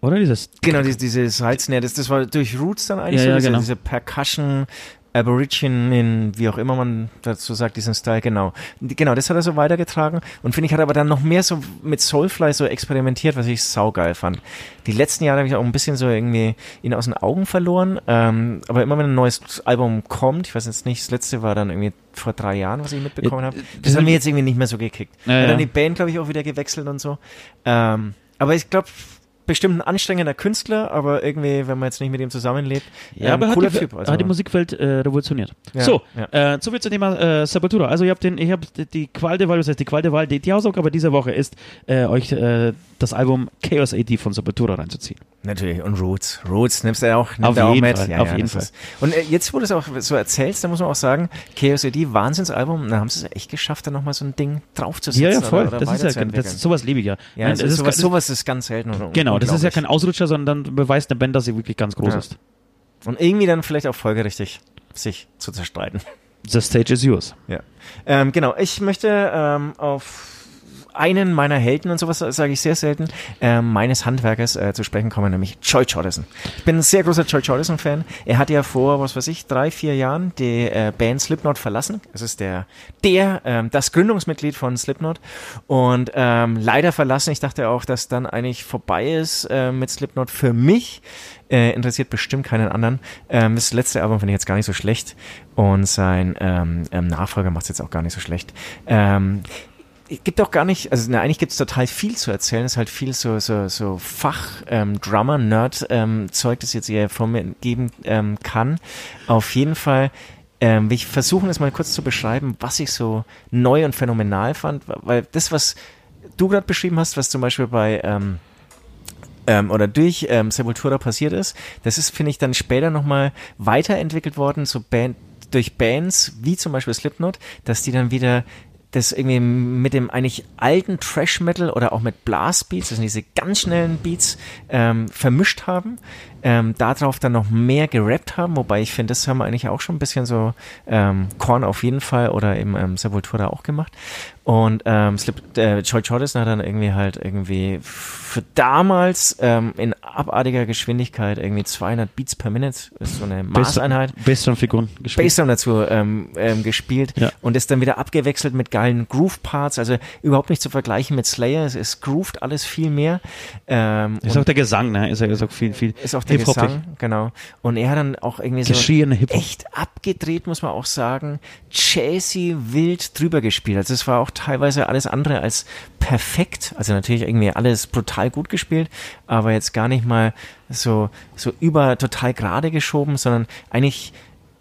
S3: Oder dieses?
S4: Genau, diese, diese Side-Snare, das, das war durch Roots dann eigentlich
S3: Ja,
S4: so,
S3: ja,
S4: diese,
S3: genau.
S4: diese Percussion, Aborigine, wie auch immer man dazu sagt, diesen Style, genau. Genau, das hat er so weitergetragen und finde ich, hat aber dann noch mehr so mit Soulfly so experimentiert, was ich saugeil fand. Die letzten Jahre habe ich auch ein bisschen so irgendwie ihn aus den Augen verloren, ähm, aber immer wenn ein neues Album kommt, ich weiß jetzt nicht, das letzte war dann irgendwie vor drei Jahren, was ich mitbekommen habe, das hat mir jetzt irgendwie nicht mehr so gekickt.
S3: Ja, ja.
S4: dann die Band, glaube ich, auch wieder gewechselt und so. Ähm, aber ich glaube, bestimmt ein anstrengender Künstler, aber irgendwie, wenn man jetzt nicht mit ihm zusammenlebt,
S3: Ja,
S4: ähm,
S3: aber hat
S4: cooler
S3: die,
S4: Typ. Also,
S3: hat die Musikwelt äh, revolutioniert.
S4: Ja,
S3: so,
S4: ja.
S3: Äh, so viel zum Thema äh, Sepultura. Also ihr habt den, ich habe die Qual der Wahl, was heißt die Qual der Wahl, die, die Hausaufgabe dieser Woche ist, äh, euch äh, das Album Chaos AD von Sepultura reinzuziehen.
S4: Natürlich, und Roots. Roots nimmst du ja auch, nimmt
S3: Auf
S4: auch
S3: jeden
S4: mit.
S3: Fall,
S4: Ja,
S3: auf jeden
S4: das
S3: Fall.
S4: Ist. Und äh, jetzt, wo du es auch so erzählst, da muss man auch sagen, Chaos AD, Wahnsinnsalbum, da haben sie es echt geschafft, da nochmal so ein Ding draufzusetzen.
S3: Ja, ja, voll.
S4: Oder, oder
S3: das ist ja, das, sowas liebe ich ja.
S4: ja,
S3: Nein,
S4: das ist sowas, sowas ist ganz selten. Und
S3: Genau, das ist ja kein Ausrutscher, sondern dann beweist eine Band, dass sie wirklich ganz groß
S4: Ja.
S3: ist.
S4: Und irgendwie dann vielleicht auch folgerichtig sich zu zerstreiten.
S3: The stage is yours.
S4: Ja. Ähm, genau, ich möchte ähm, auf einen meiner Helden und sowas sage ich sehr selten, ähm, meines Handwerkers äh, zu sprechen kommen, nämlich Joy Jordison. Ich bin ein sehr großer Joy Jordison-Fan. Er hat ja vor, was weiß ich, drei, vier Jahren die äh, Band Slipknot verlassen. Es ist der, der, ähm, das Gründungsmitglied von Slipknot und ähm, leider verlassen. Ich dachte auch, dass dann eigentlich vorbei ist äh, mit Slipknot für mich. Äh, interessiert bestimmt keinen anderen. Ähm, das letzte Album finde ich jetzt gar nicht so schlecht und sein ähm, ähm, Nachfolger macht es jetzt auch gar nicht so schlecht. Ähm, gibt auch gar nicht, also na, eigentlich gibt es total viel zu erzählen. Es ist halt viel so, so, so Fach, ähm, ähm, das jetzt hier von mir geben ähm, kann. Auf jeden Fall ähm, will ich versuchen, es mal kurz zu beschreiben, was ich so neu und phänomenal fand, weil das, was du gerade beschrieben hast, was zum Beispiel bei ähm, ähm, oder durch ähm, Sepultura passiert ist, das ist, finde ich, dann später nochmal weiterentwickelt worden, so Band, durch Bands wie zum Beispiel Slipknot, dass die dann wieder das irgendwie mit dem eigentlich alten Trash Metal oder auch mit Blastbeats, also diese ganz schnellen Beats, ähm, vermischt haben, ähm, darauf dann noch mehr gerappt haben, wobei ich finde, das haben wir eigentlich auch schon ein bisschen so ähm, Korn auf jeden Fall oder im ähm, Sepultura auch gemacht. Und ähm, Slip, äh, Joy Jordison hat dann irgendwie halt irgendwie für damals ähm, in abartiger Geschwindigkeit irgendwie 200 Beats per Minute, ist so eine Maßeinheit.
S3: Bassdrum-Figuren gespielt.
S4: Bassdrum dazu ähm, ähm, gespielt
S3: Ja.
S4: und ist dann wieder abgewechselt mit geilen Groove-Parts, also überhaupt nicht zu vergleichen mit Slayer, es, es groovt alles viel mehr. Ähm,
S3: Ist auch der Gesang, ne? Ist, ist auch viel, viel
S4: ist auch der. Gesang, genau. Und er hat dann auch irgendwie so echt abgedreht, muss man auch sagen. Jazzy, wild drüber gespielt. Also es war auch teilweise alles andere als perfekt. Also natürlich irgendwie alles brutal gut gespielt, aber jetzt gar nicht mal so, so über total gerade geschoben, sondern eigentlich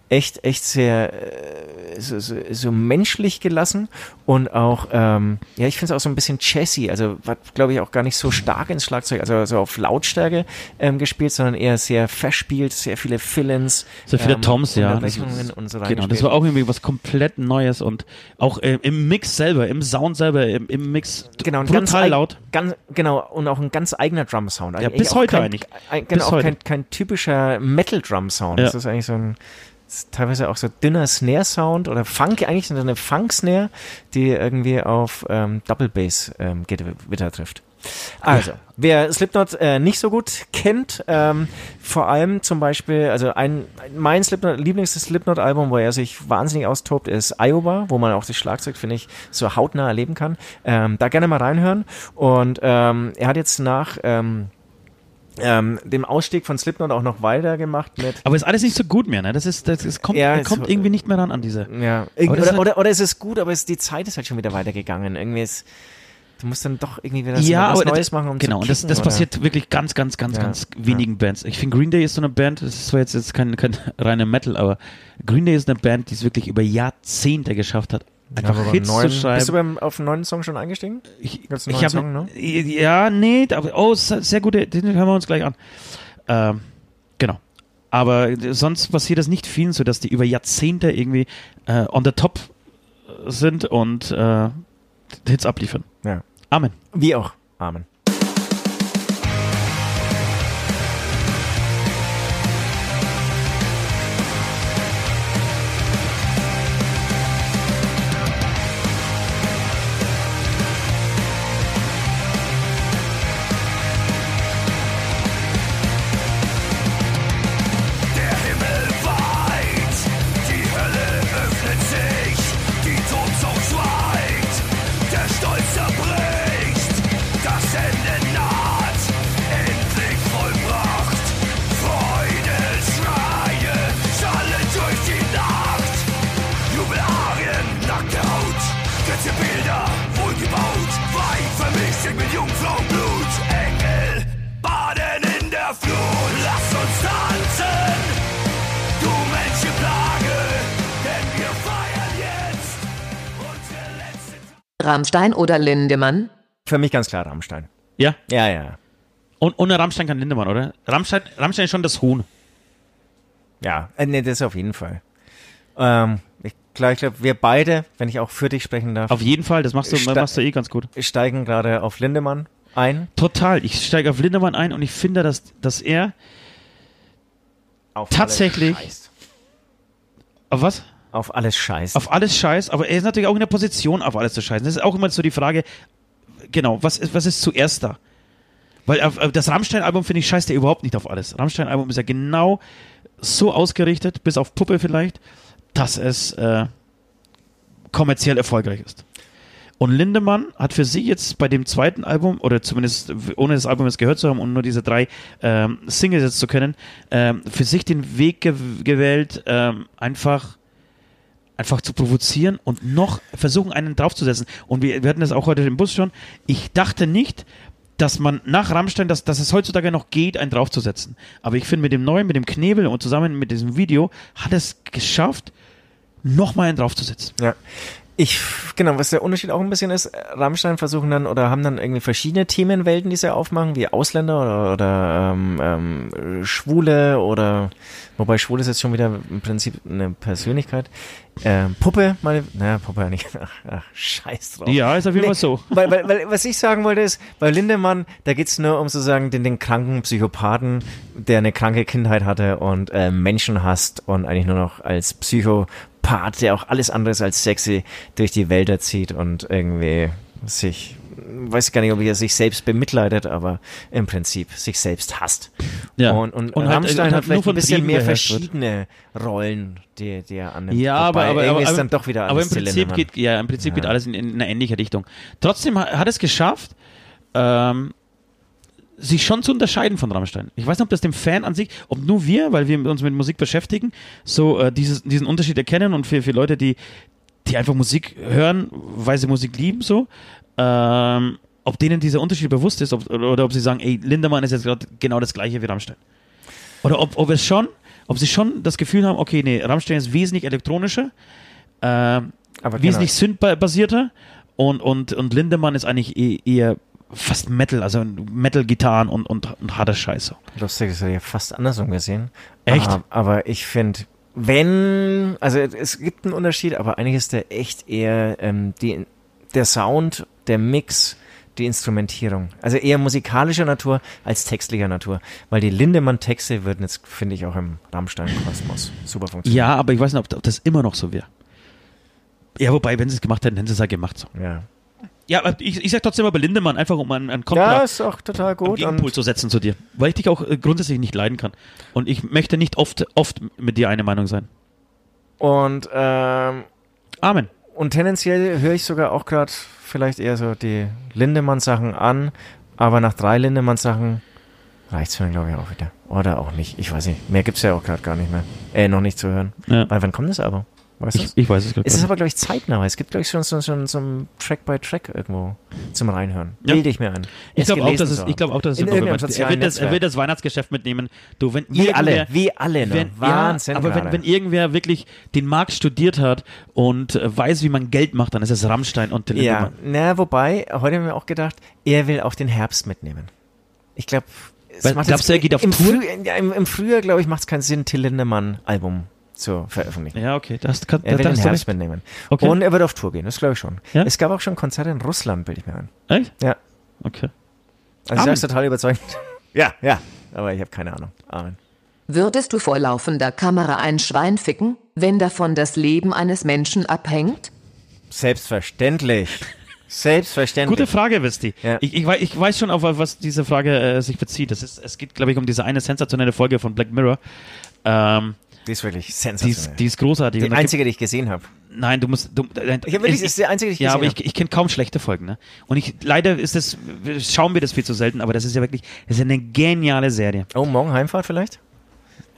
S4: echt, echt sehr äh, so, so, so menschlich gelassen und auch, ähm, ja, ich finde es auch so ein bisschen jazzy, also war, glaube ich, auch gar nicht so stark ins Schlagzeug, also so auf Lautstärke ähm, gespielt, sondern eher sehr verspielt, sehr viele Fill-ins.
S3: So viele
S4: ähm,
S3: Toms, ja. Das,
S4: und so
S3: genau, das war auch irgendwie was komplett Neues und auch äh, im Mix selber, im Sound selber, im, im Mix
S4: Genau, ein
S3: brutal
S4: ganz
S3: laut.
S4: Ganz, genau, und auch ein ganz eigener Drum-Sound.
S3: Ja, bis heute
S4: kein,
S3: eigentlich.
S4: Ein,
S3: Bis
S4: genau, auch
S3: heute.
S4: kein, kein typischer Metal-Drum-Sound.
S3: Ja.
S4: Das ist eigentlich so ein, teilweise auch so dünner Snare-Sound oder Funk, eigentlich so eine Funk-Snare, die irgendwie auf ähm, Double Bass ähm, Gewitter trifft. Also, wer Slipknot äh, nicht so gut kennt, ähm, vor allem zum Beispiel, also ein mein Slipknot, Lieblings-Slipknot-Album, wo er sich wahnsinnig austobt, ist Iowa, wo man auch das Schlagzeug, finde ich, so hautnah erleben kann. Ähm, da gerne mal reinhören. Und ähm, er hat jetzt nach ähm, ähm, dem Ausstieg von Slipknot auch noch weitergemacht mit
S3: Aber ist alles nicht so gut mehr, ne? Das ist, das, das kommt,
S4: Ja, es-
S3: kommt irgendwie nicht mehr ran an diese.
S4: Ja,
S3: das
S4: oder,
S3: hat-
S4: oder, oder es ist gut, aber es, die Zeit ist halt schon wieder weitergegangen. Irgendwie ist, du musst dann doch irgendwie wieder
S3: ja,
S4: was
S3: aber
S4: Neues
S3: das,
S4: machen, um
S3: genau,
S4: zu
S3: und das,
S4: kicken,
S3: das
S4: oder?
S3: passiert wirklich ganz, ganz, ganz,
S4: Ja,
S3: ganz
S4: ja.
S3: wenigen Bands. Ich finde Green Day ist so eine Band, das ist zwar jetzt, jetzt kein, kein <laughs> reiner Metal, aber Green Day ist eine Band, die es wirklich über Jahrzehnte geschafft hat, einfach
S4: beim
S3: Hits
S4: neuen,
S3: zu schreiben.
S4: Bist du beim, auf den neuen Song schon eingestiegen?
S3: Ich,
S4: einen
S3: ich
S4: Song, ne?
S3: ja, nee, aber oh, sehr sehr gute, den hören wir uns gleich an. Ähm, genau. Aber sonst passiert das nicht vielen, so dass die über Jahrzehnte irgendwie äh, on the top sind und äh, Hits abliefern.
S4: Ja.
S3: Amen.
S4: Wie auch. Amen.
S2: Rammstein oder Lindemann?
S4: Für mich ganz klar Rammstein.
S3: Ja?
S4: Ja, ja.
S3: Und ohne Rammstein kann Lindemann, oder? Rammstein, Rammstein ist schon das Huhn.
S4: Ja, äh, nee, das auf jeden Fall. Ähm, ich glaube, glaub, wir beide, wenn ich auch für dich sprechen darf,
S3: Auf jeden Fall, das machst du, machst du eh ganz gut.
S4: steigen gerade auf Lindemann ein.
S3: Total. Ich steige auf Lindemann ein und ich finde, dass, dass er.
S4: Auf
S3: Tatsächlich. Auf was?
S4: Auf alles scheiß.
S3: Auf alles scheiß, aber er ist natürlich auch in der Position, auf alles zu scheißen. Das ist auch immer so die Frage, genau, was ist, was ist zuerst da? Weil auf, auf das Rammstein-Album, finde ich, scheißt er überhaupt nicht auf alles. Rammstein-Album ist ja genau so ausgerichtet, bis auf Puppe vielleicht, dass es äh, kommerziell erfolgreich ist. Und Lindemann hat für sich jetzt bei dem zweiten Album, oder zumindest ohne das Album jetzt gehört zu haben und nur diese drei ähm, Singles jetzt zu kennen, ähm, für sich den Weg ge gewählt, ähm, einfach einfach zu provozieren und noch versuchen, einen draufzusetzen. Und wir, wir hatten das auch heute im Bus schon. Ich dachte nicht, dass man nach Rammstein, dass, dass es heutzutage noch geht, einen draufzusetzen. Aber ich finde, mit dem neuen, mit dem Knebel und zusammen mit diesem Video hat es geschafft, nochmal einen draufzusetzen.
S4: Ja. Ich, genau, was der Unterschied auch ein bisschen ist, Rammstein versuchen dann oder haben dann irgendwie verschiedene Themenwelten, die sie aufmachen, wie Ausländer oder, oder ähm, ähm, Schwule oder, wobei Schwule ist jetzt schon wieder im Prinzip eine Persönlichkeit. Ähm, Puppe, meine, naja, Puppe nicht, <laughs> ach, ach scheiß drauf.
S3: Ja, ist auf jeden Fall so.
S4: Weil, weil, weil, was ich sagen wollte ist, bei Lindemann, da geht's nur um sozusagen den, den kranken Psychopathen, der eine kranke Kindheit hatte und äh, Menschen hasst und eigentlich nur noch als Psychopath, der auch alles anderes als sexy durch die Wälder zieht und irgendwie sich, weiß gar nicht, ob er sich selbst bemitleidet, aber im Prinzip sich selbst hasst.
S3: Ja.
S4: Und, und,
S3: Und
S4: Rammstein hat
S3: nur
S4: vielleicht ein bisschen
S3: Trieben
S4: mehr verschiedene Rollen, die, die er annimmt.
S3: Ja, aber,
S4: Wobei
S3: aber,
S4: irgendwie
S3: aber,
S4: ist dann doch wieder
S3: aber
S4: alles
S3: im Prinzip geht, ja, im Prinzip geht
S4: Ja.
S3: alles in, in eine ähnliche Richtung. Trotzdem hat, hat es geschafft, ähm, sich schon zu unterscheiden von Rammstein. Ich weiß nicht, ob das dem Fan an sich, ob nur wir, weil wir uns mit Musik beschäftigen, so äh, dieses, diesen Unterschied erkennen und für, für Leute, die, die einfach Musik hören, weil sie Musik lieben, so, ähm, ob denen dieser Unterschied bewusst ist ob, oder, ob sie sagen, ey, Lindemann ist jetzt gerade genau das gleiche wie Rammstein. Oder ob, ob es schon, ob sie schon das Gefühl haben, okay, nee, Rammstein ist wesentlich elektronischer,
S4: Aber
S3: wesentlich Synth-basierter und, und, und Lindemann ist eigentlich eh- eher fast Metal, also Metal-Gitarren und, und, und harter Scheiße.
S4: Lustig, das hätte ich ja fast andersrum gesehen.
S3: Echt?
S4: Aber, aber ich finde, wenn, also es gibt einen Unterschied, aber eigentlich ist der echt eher ähm, die, der Sound, der Mix, die Instrumentierung. Also eher musikalischer Natur als textlicher Natur. Weil die Lindemann-Texte würden jetzt, finde ich, auch im Rammstein-Kosmos super funktionieren.
S3: Ja, aber ich weiß nicht, ob, ob das immer noch so wäre. Ja, wobei, wenn sie es gemacht hätten, hätten sie es halt gemacht. So.
S4: Ja,
S3: Ja, aber ich, ich sag trotzdem aber Lindemann, einfach um einen, einen
S4: ja
S3: Kontra
S4: ist auch total gut.
S3: Gegenpol zu setzen zu dir. Weil ich dich auch äh, grundsätzlich nicht leiden kann. Und ich möchte nicht oft, oft mit dir eine Meinung sein.
S4: und, ähm,
S3: Amen.
S4: und tendenziell höre ich sogar auch gerade vielleicht eher so die Lindemann-Sachen an, aber nach drei Lindemann-Sachen reicht's mir, glaube ich, auch wieder. Oder auch nicht. Ich weiß nicht. Mehr gibt's ja auch gerade gar nicht mehr. Äh, noch nicht zu hören.
S3: Ja.
S4: Weil wann kommt das Album? Weißt?
S3: Ich, ich weiß es gerade
S4: Es ist
S3: nicht.
S4: aber, glaube ich, zeitnah. Es gibt, glaube ich, schon so, schon so ein Track-by-Track irgendwo zum Reinhören.
S3: Ja.
S4: Bilde ich mir ein.
S3: Ich
S4: Es
S3: glaube auch, dass es, ich glaube auch, dass es er, wird das, er wird das Weihnachtsgeschäft mitnehmen. Du, wenn
S4: Wie alle, wie alle, ne?
S3: Wenn,
S4: Wahnsinn.
S3: ja, aber wenn, wenn irgendwer wirklich den Markt studiert hat und äh, weiß, wie man Geld macht, dann ist es Rammstein und Till
S4: Ja, na, wobei, heute haben wir auch gedacht, er will auch den Herbst mitnehmen. Ich glaube,
S3: Weil- glaubst du, er geht auf
S4: im,
S3: Tour?
S4: Früh, im, im Frühjahr, glaube ich, macht es keinen Sinn, Till Lindemann-Album zu veröffentlichen.
S3: Ja, okay, das kann
S4: Er will
S3: da
S4: den Herbst mitnehmen.
S3: Okay.
S4: Und er wird auf Tour gehen, das glaube ich schon.
S3: Ja?
S4: Es gab auch schon Konzerte in Russland, bilde ich mir ein.
S3: Echt?
S4: Ja.
S3: Okay.
S4: Also ich
S3: Amen.
S4: sag's total überzeugend. <laughs> ja, ja, aber ich habe keine Ahnung. Amen.
S2: Würdest du vor laufender Kamera ein Schwein ficken, wenn davon das Leben eines Menschen abhängt?
S4: Selbstverständlich. Selbstverständlich.
S3: Gute Frage, Westi.
S4: Ja.
S3: Ich, ich, ich weiß schon, auf was diese Frage äh, sich bezieht. Das ist, es geht, glaube ich, um diese eine sensationelle Folge von Black Mirror. Ähm,
S4: Die ist wirklich
S3: die,
S4: sensationell.
S3: ist, die ist großartig.
S4: die einzige, die ich gesehen habe.
S3: nein, du musst. Du,
S4: Ich hab wirklich, ist die einzige, die ich
S3: Ja,
S4: gesehen
S3: aber ich, ich kenne kaum schlechte Folgen. Ne? Und ich leider ist das, schauen wir das viel zu selten, aber das ist ja wirklich, das ist eine geniale Serie.
S4: Oh, morgen Heimfahrt vielleicht?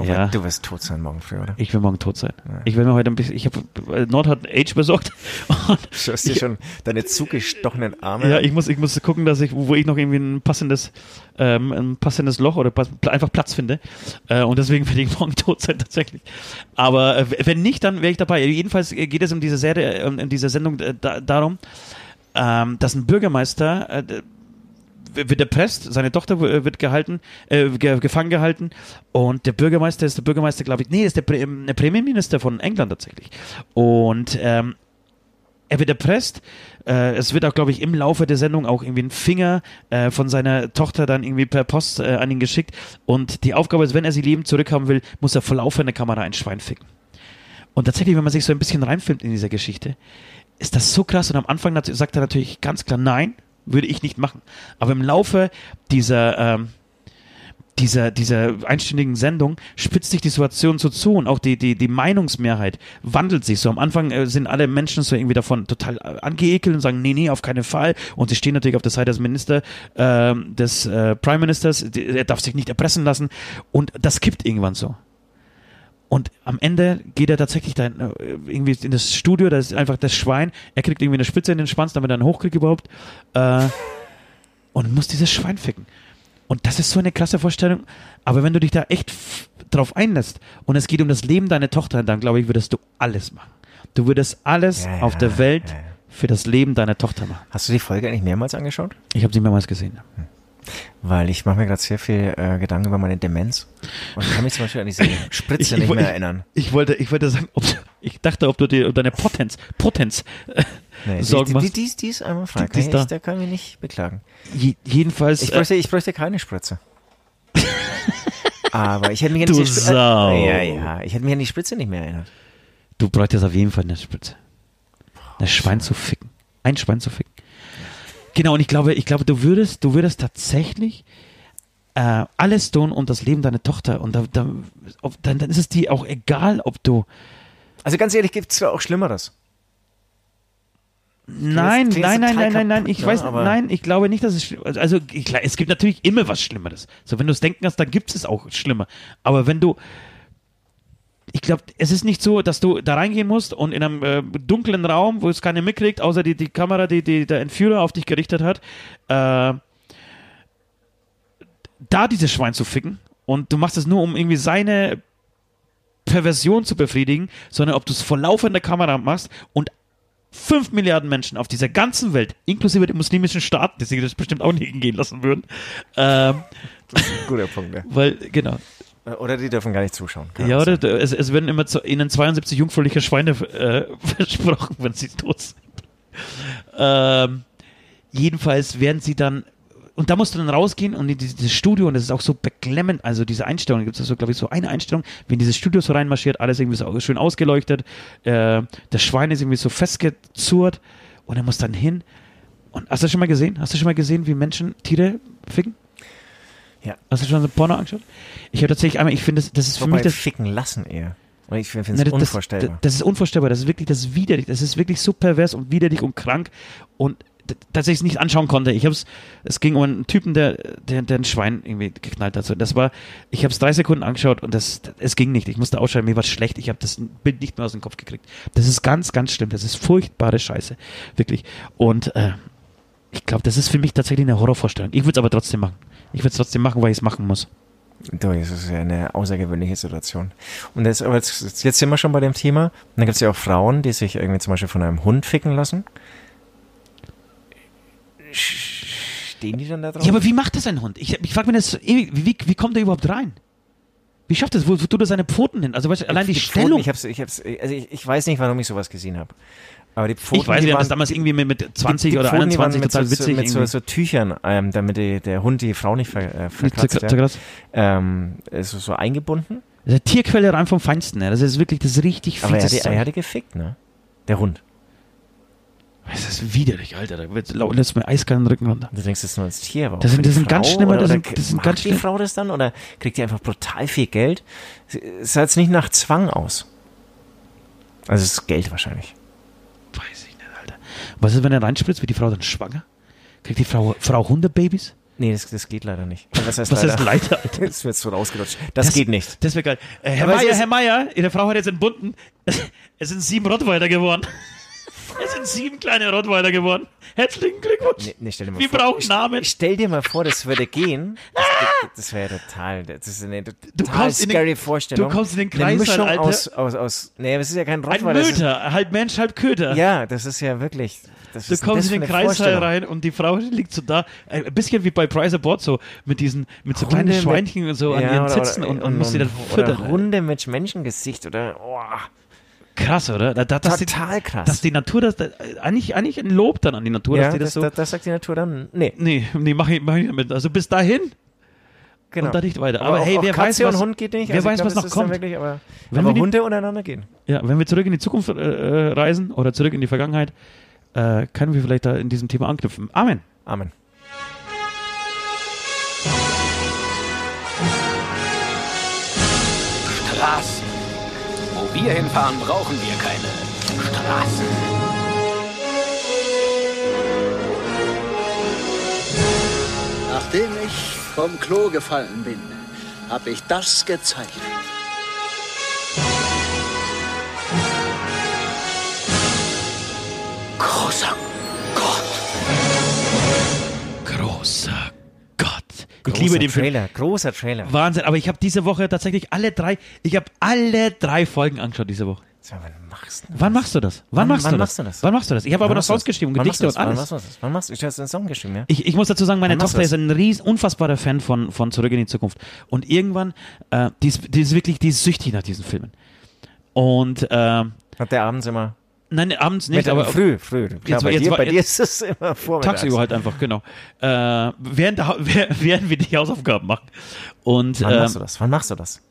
S3: Ja.
S4: Du wirst tot sein morgen früh, oder?
S3: Ich will morgen tot sein. Ich will mir heute ein bisschen, ich habe, Nord hat Age besorgt <laughs>
S4: Du hast dir schon deine zugestochenen Arme.
S3: Ja, ich muss, ich muss gucken, dass ich, wo ich noch irgendwie ein passendes, ähm, ein passendes Loch oder pass, einfach Platz finde. Äh, und deswegen werde ich morgen <laughs> tot sein tatsächlich. Aber äh, wenn nicht, dann wäre ich dabei. Jedenfalls geht es um diese Serie, äh, um, um diese Sendung äh, da, darum, ähm, dass ein Bürgermeister äh, wird erpresst, seine Tochter w- wird gehalten, äh, ge gefangen gehalten und der Bürgermeister ist der Bürgermeister, glaube ich, nee, ist der, Pre der Premierminister von England tatsächlich. Und ähm, er wird erpresst. Äh, es wird auch, glaube ich, im Laufe der Sendung auch irgendwie ein Finger äh, von seiner Tochter dann irgendwie per Post äh, an ihn geschickt. Und die Aufgabe ist, wenn er sie lebend zurückhaben will, muss er vor laufender Kamera ein Schwein ficken. Und tatsächlich, wenn man sich so ein bisschen reinfilmt in dieser Geschichte, ist das so krass. Und am Anfang sagt er natürlich ganz klar, nein, würde ich nicht machen. Aber im Laufe dieser, ähm, dieser, dieser einstündigen Sendung spitzt sich die Situation so zu und auch die, die, die Meinungsmehrheit wandelt sich so. Am Anfang äh, sind alle Menschen so irgendwie davon total äh, angeekelt und sagen, nee, nee, auf keinen Fall. Und sie stehen natürlich auf der Seite des Minister, ähm, des äh, Prime Ministers, er darf sich nicht erpressen lassen. Und das kippt irgendwann so. Und am Ende geht er tatsächlich dann äh, irgendwie in das Studio, da ist einfach das Schwein, er kriegt irgendwie eine Spitze in den Schwanz, damit er einen hochkriegt überhaupt. Äh, <laughs> und muss dieses Schwein ficken. Und das ist so eine krasse Vorstellung. Aber wenn du dich da echt drauf einlässt und es geht um das Leben deiner Tochter, dann glaube ich, würdest du alles machen. Du würdest alles
S4: Ja, ja,
S3: auf der Welt
S4: ja,
S3: für das Leben deiner Tochter machen.
S4: Hast du die Folge eigentlich mehrmals angeschaut?
S3: Ich habe sie mehrmals gesehen.
S4: Weil ich mache mir gerade sehr viel äh, Gedanken über meine Demenz und kann mich zum Beispiel an diese <laughs> Spritze
S3: Ich- ich
S4: nicht mehr erinnern.
S3: Ich wollte, ich wollte sagen, ob, ich dachte, ob du dir deine Potenz, Potenz
S4: Nee,
S3: Sorgen
S4: die, die,
S3: machst.
S4: die, die, ist- die ist einmal frei.
S3: Die- die da.
S4: ich, da kann ich mich nicht beklagen.
S3: Je, jedenfalls.
S4: Ich
S3: äh,
S4: bräuchte, ich bräuchte keine Spritze. <laughs> Aber ich hätte mich an diese Spritze. Ja, ja. Ich hätte mich an die Spritze nicht mehr erinnert.
S3: Du bräuchtest auf jeden Fall eine Spitze. Ein Schwein zu ficken. Ein Schwein zu ficken. Genau, und ich glaube, ich glaube, du würdest, du würdest tatsächlich äh, alles tun um das Leben deiner Tochter. Und da, da, ob, dann, dann ist es dir auch egal, ob du.
S4: Also ganz ehrlich, gibt es auch Schlimmeres.
S3: Nein,
S4: klingt
S3: nein, nein, nein, nein, nein. Ich
S4: ne?
S3: weiß,
S4: Aber-
S3: nein, ich glaube nicht, dass es schlimm Also, also ich, es gibt natürlich immer was Schlimmeres. So, wenn du es denken hast, dann gibt es auch schlimmer. Aber wenn du. Ich glaube, es ist nicht so, dass du da reingehen musst und in einem äh, dunklen Raum, wo es keiner mitkriegt, außer die, die Kamera, die, die der Entführer auf dich gerichtet hat, äh, da dieses Schwein zu ficken und du machst es nur, um irgendwie seine Perversion zu befriedigen, sondern ob du es vor laufender Kamera machst und 5 Milliarden Menschen auf dieser ganzen Welt, inklusive den muslimischen Staaten, die sich das bestimmt auch nicht hingehen lassen würden, ähm,
S4: Guter Punkt, ja.
S3: weil, genau,
S4: Oder die dürfen gar nicht zuschauen.
S3: Ja, oder es, es werden immer zu, ihnen 72 jungfräuliche Schweine äh, <laughs> versprochen, wenn sie tot sind. Ähm, jedenfalls werden sie dann, und da musst du dann rausgehen und in dieses Studio, und das ist auch so beklemmend, also diese Einstellung, gibt es so, glaube ich, so eine Einstellung, wenn dieses Studio so reinmarschiert, alles irgendwie so schön ausgeleuchtet, äh, das Schwein ist irgendwie so festgezurrt und er muss dann hin. Und hast du schon mal gesehen? Hast du schon mal gesehen, wie Menschen Tiere ficken?
S4: Ja.
S3: Hast du schon so Porno angeschaut? Ich habe tatsächlich einmal, ich finde, das, das ist für mich das,
S4: ficken lassen eher. Und ich finde es unvorstellbar.
S3: Das, das ist unvorstellbar. Das ist wirklich, das ist widerlich. Das ist wirklich so pervers und widerlich und krank und d- dass ich es nicht anschauen konnte. Ich hab's, es ging um einen Typen, der, der, der ein Schwein irgendwie geknallt hat. Das war, ich habe es drei Sekunden angeschaut und das, es ging nicht. Ich musste ausschalten. Mir war schlecht. Ich habe das Bild nicht mehr aus dem Kopf gekriegt. Das ist ganz, ganz schlimm. Das ist furchtbare Scheiße, wirklich. Und äh, ich glaube, das ist für mich tatsächlich eine Horrorvorstellung. Ich würde es aber trotzdem machen. Ich würde es trotzdem machen, weil ich es machen muss.
S4: Du, das ist ja eine außergewöhnliche Situation. Und das, aber jetzt, jetzt sind wir schon bei dem Thema. Und dann gibt es ja auch Frauen, die sich irgendwie zum Beispiel von einem Hund ficken lassen. Stehen die dann da drauf?
S3: Ja, aber wie macht das ein Hund? Ich, ich frage mich das ewig, wie, wie kommt er überhaupt rein? Wie schafft das? Wo, wo tut er seine Pfoten hin? Also weißt, du, allein die,
S4: Pfoten,
S3: Stellung.
S4: Ich, hab's, ich, hab's, also ich, ich weiß nicht, warum ich sowas gesehen habe. Aber die Pfoten,
S3: ich weiß
S4: die
S3: nicht, wir haben
S4: waren,
S3: das damals irgendwie mit, mit 20
S4: die
S3: oder
S4: Pfoten, die waren
S3: 21
S4: mit
S3: total
S4: so,
S3: witzig.
S4: Mit so, so Tüchern, ähm, damit die, der Hund die Frau nicht ver, äh, verkratzt. ja. ähm, so, so eingebunden.
S3: Das ist eine Tierquelle rein vom Feinsten. Ja. Das ist wirklich, das ist richtig
S4: Aber er, die- er
S3: Zeug.
S4: hatte gefickt, ne? Der Hund.
S3: Das ist widerlich, Alter. Da wird- lässt mir eiskalt den Rücken runter.
S4: Du denkst, das ist nur als Tier. aber
S3: Das sind- das
S4: die
S3: sind ganz
S4: Frau?
S3: schlimme-
S4: Oder,
S3: das
S4: oder
S3: sind- das sind
S4: macht
S3: ganz
S4: die
S3: schlimm-
S4: Frau das dann oder kriegt die einfach brutal viel Geld? Es sah jetzt nicht nach Zwang aus. Also es ist Geld wahrscheinlich.
S3: Weiß ich nicht, Alter. Was ist, wenn er reinspritzt? Wird die Frau dann schwanger? Kriegt die Frau, Frau Hundebabys?
S4: Nee, das, das geht leider nicht. Was heißt
S3: Was
S4: leider?
S3: ist leider, Alter? <laughs>
S4: Das wird so rausgerutscht. Das, geht nicht.
S3: Das wäre geil. Äh, Herr Meier, Herr Meier, Ihre Frau hat jetzt entbunden. <laughs> Es sind sieben Rottweiler geworden. Es sind sieben kleine Rottweiler geworden. Herzlichen Glückwunsch.
S4: Nee, nee, stell dir mal
S3: Wir
S4: vor,
S3: brauchen
S4: ich-
S3: Namen.
S4: Stell dir mal vor, das würde gehen. Das, das wäre total, das ist eine total
S3: kommst in den-
S4: scary Vorstellung.
S3: du kommst in den
S4: Eine
S3: Kreißsaal,
S4: Mischung
S3: Alter.
S4: aus, aus, aus, nee, das ist ja kein
S3: Ein
S4: Rottweiler. ist-
S3: Möter, halb Mensch, halb Köter.
S4: Ja, das ist ja wirklich. Das
S3: Du kommst in den
S4: eine Vorstellung.
S3: rein und die Frau liegt so da, äh, ein bisschen wie bei Price Aboard, so mit diesen, mit so kleinen
S4: mit-
S3: Schweinchen und so an
S4: Ja,
S3: ihren
S4: oder-
S3: Zitzen
S4: oder-
S3: und, und muss sie dann
S4: Oder
S3: füttern.
S4: Hunde mit Menschengesicht oder. Oh,
S3: Krass, oder? Da, da,
S4: total
S3: die,
S4: krass.
S3: Dass die Natur das, da, eigentlich, eigentlich ein Lob dann an die Natur,
S4: ja,
S3: dass die das,
S4: das,
S3: so.
S4: das, das sagt die Natur dann. Nee,
S3: nee, nee, mach ich, mach ich damit. Also bis dahin
S4: genau.
S3: und da nicht weiter. Aber,
S4: auch,
S3: hey,
S4: auch
S3: wer
S4: Katze
S3: weiß, was,
S4: und Hund geht nicht.
S3: wer
S4: Also
S3: weiß,
S4: glaub,
S3: was
S4: das
S3: noch kommt.
S4: Wirklich, aber
S3: Wenn
S4: aber
S3: wir die-
S4: Hunde untereinander gehen.
S3: Ja, wenn wir zurück in die Zukunft äh, äh, reisen oder zurück in die Vergangenheit, äh, können wir vielleicht da in diesem Thema anknüpfen. Amen.
S4: Amen.
S6: Straßen. Wir hinfahren, brauchen wir keine Straßen.
S7: Nachdem ich vom Klo gefallen bin, habe ich das gezeichnet.
S6: Gott.
S3: Ich
S4: Großer
S3: liebe den Film.
S4: Trailer, großer Trailer.
S3: Wahnsinn, aber ich habe diese Woche tatsächlich alle drei, ich habe alle drei Folgen angeschaut diese Woche.
S4: Mal, wann machst du
S3: Wann machst du das? Wann, machst,
S4: wann
S3: du
S4: machst
S3: das?
S4: du das?
S3: Wann machst du das? Ich habe aber noch
S4: machst
S3: Songs
S4: das?
S3: geschrieben,
S4: machst
S3: Gedichte und
S4: das?
S3: alles.
S4: Wann machst du das? Wann machst du Du hast einen Song geschrieben, ja?
S3: Ich, ich muss dazu sagen, meine
S4: machst
S3: Tochter ist ein ries unfassbarer Fan von, von Zurück in die Zukunft. Und irgendwann, äh, die, ist, die ist wirklich, die ist süchtig nach diesen Filmen. Und, äh,
S4: Hat der abends immer.
S3: Nein, abends nicht,
S4: Mit,
S3: aber
S4: früh, früh. Klar,
S3: Jetzt
S4: bei,
S3: jetzt
S4: dir,
S3: war-
S4: bei dir ist es immer vormittags.
S3: tagsüber halt einfach, genau. Äh, während, <laughs> während wir die Hausaufgaben machen. Und,
S4: Wann
S3: ähm,
S4: machst du das? Wann machst du das?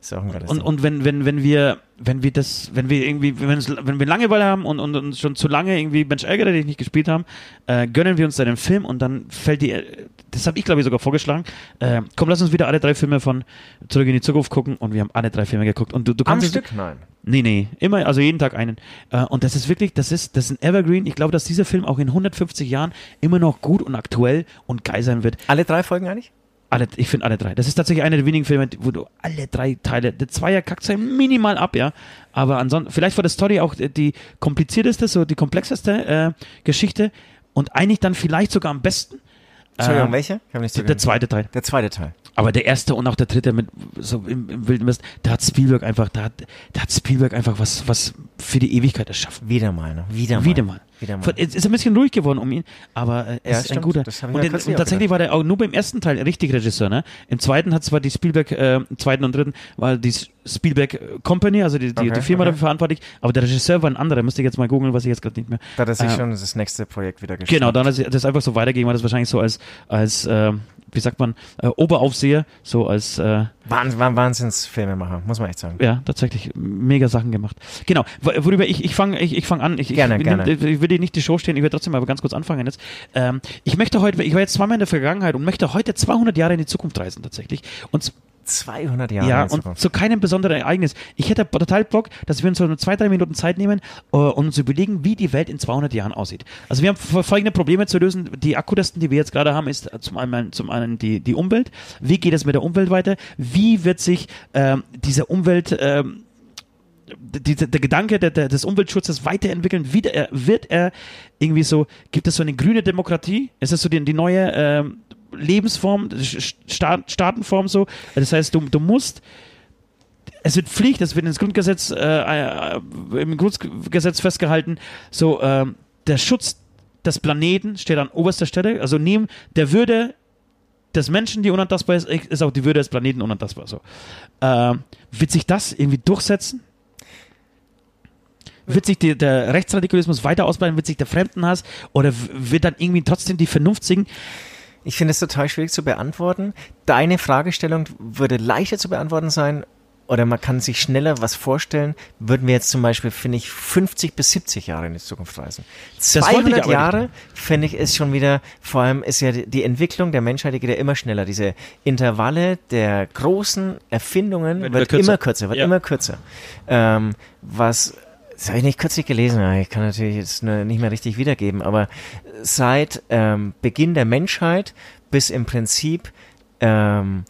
S4: Ist auch ein geiles
S3: Und, und wenn, wenn, wenn wir, wenn wir das, wenn wir irgendwie, wenn, wenn wir Langeweile haben und, und, und schon zu lange irgendwie Mensch ärgere dich nicht gespielt haben, äh, gönnen wir uns dann den Film und dann fällt die, äh, das habe ich glaube ich sogar vorgeschlagen, äh, komm, lass uns wieder alle drei Filme von Zurück in die Zukunft gucken und wir haben alle drei Filme geguckt und du, du
S4: Am
S3: kannst es-
S4: Stück? Nein.
S3: Nee, nee, immer, also jeden Tag einen. Äh, und das ist wirklich, das ist, das ist ein Evergreen. Ich glaube, dass dieser Film auch in 150 Jahren immer noch gut und aktuell und geil sein wird.
S4: Alle drei Folgen eigentlich?
S3: Alle, ich finde alle drei. Das ist tatsächlich einer der wenigen Filme, wo du alle drei Teile, der Zweier kackt sein minimal ab, ja. Aber ansonsten, vielleicht war die Story auch die komplizierteste, so die komplexeste äh, Geschichte und eigentlich dann vielleicht sogar am besten.
S4: Entschuldigung,
S3: Äh,
S4: welche? Nicht
S3: der, der zweite Teil.
S4: Der zweite Teil.
S3: Aber der erste und auch der dritte mit so im, im Wilden West, da hat Spielberg einfach, da hat, da hat Spielberg einfach was, was für die Ewigkeit erschaffen.
S4: Wieder mal, ne? Wieder mal.
S3: Wieder mal.
S4: Wieder mal.
S3: Es ist ein bisschen ruhig geworden um ihn, aber äh, er
S4: Ja,
S3: ist ein
S4: stimmt.
S3: guter.
S4: Hab ich
S3: und,
S4: kürzlich
S3: und tatsächlich war der auch nur beim ersten Teil richtig Regisseur. Ne? Im zweiten hat zwar die Spielberg, äh, im zweiten und dritten war die Spielberg Company, also die, die,
S4: Okay,
S3: die Firma
S4: okay.
S3: dafür verantwortlich, aber der Regisseur war ein anderer. Müsste ich jetzt mal googeln, was ich jetzt gerade nicht mehr.
S4: Da hat er sich
S3: äh,
S4: schon das nächste Projekt wieder geschrieben.
S3: Genau, dann hat er das einfach so weitergegeben, war das wahrscheinlich so als, als äh, wie sagt man, äh, Oberaufseher, so als äh,
S4: Wahnsinn, Wahnsinnsfilmemacher, muss man echt sagen.
S3: ja, tatsächlich mega Sachen gemacht. Genau, wo- worüber ich, ich fange ich, ich fang an. Ich,
S4: Gerne,
S3: ich,
S4: gerne.
S3: Ich, ich will dir nicht die Show stehen, ich werde trotzdem aber ganz kurz anfangen jetzt. Ähm, ich möchte heute, ich war jetzt zweimal in der Vergangenheit und möchte heute 200 Jahre in die Zukunft reisen tatsächlich. Und z-
S4: 200 Jahre.
S3: ja, und zu keinem besonderen Ereignis. Ich hätte total Bock, dass wir uns so zwei, drei Minuten Zeit nehmen äh, und uns überlegen, wie die Welt in 200 Jahren aussieht. Also wir haben folgende Probleme zu lösen. Die akutesten, die wir jetzt gerade haben, ist zum einen, zum einen die, die Umwelt. Wie geht es mit der Umwelt weiter? Wie wird sich ähm, diese Umwelt ähm, die, der Gedanke der, der, des Umweltschutzes weiterentwickeln, wieder, er, wird er irgendwie so, gibt es so eine grüne Demokratie? Ist das so die, die neue ähm, Lebensform, Staat, Staatenform so? Das heißt, du, du musst, es wird Pflicht, es wird ins Grundgesetz, äh, äh, im Grundgesetz festgehalten, so, ähm, der Schutz des Planeten steht an oberster Stelle, also neben der Würde des Menschen, die unantastbar ist, ist auch die Würde des Planeten unantastbar. So. Ähm, wird sich das irgendwie durchsetzen? Wird sich die, der Rechtsradikalismus weiter ausbreiten? Wird sich der Fremdenhass? Oder wird dann irgendwie trotzdem die Vernunftigen?
S4: Ich finde es total schwierig zu beantworten. Deine Fragestellung würde leichter zu beantworten sein oder man kann sich schneller was vorstellen, würden wir jetzt zum Beispiel, finde ich, 50 bis 70 Jahre in die Zukunft reisen.
S3: wollte ich
S4: 200
S3: aber
S4: Jahre, finde ich, ist schon wieder, vor allem ist ja die, Entwicklung der Menschheit, die geht ja immer schneller. Diese Intervalle der großen Erfindungen
S3: Wird
S4: wird,
S3: immer kürzer.
S4: immer kürzer, wird
S3: Ja.
S4: immer kürzer. Ähm, was, das habe ich nicht kürzlich gelesen, ich kann natürlich jetzt nicht mehr richtig wiedergeben, aber seit ähm, Beginn der Menschheit bis im Prinzip ähm,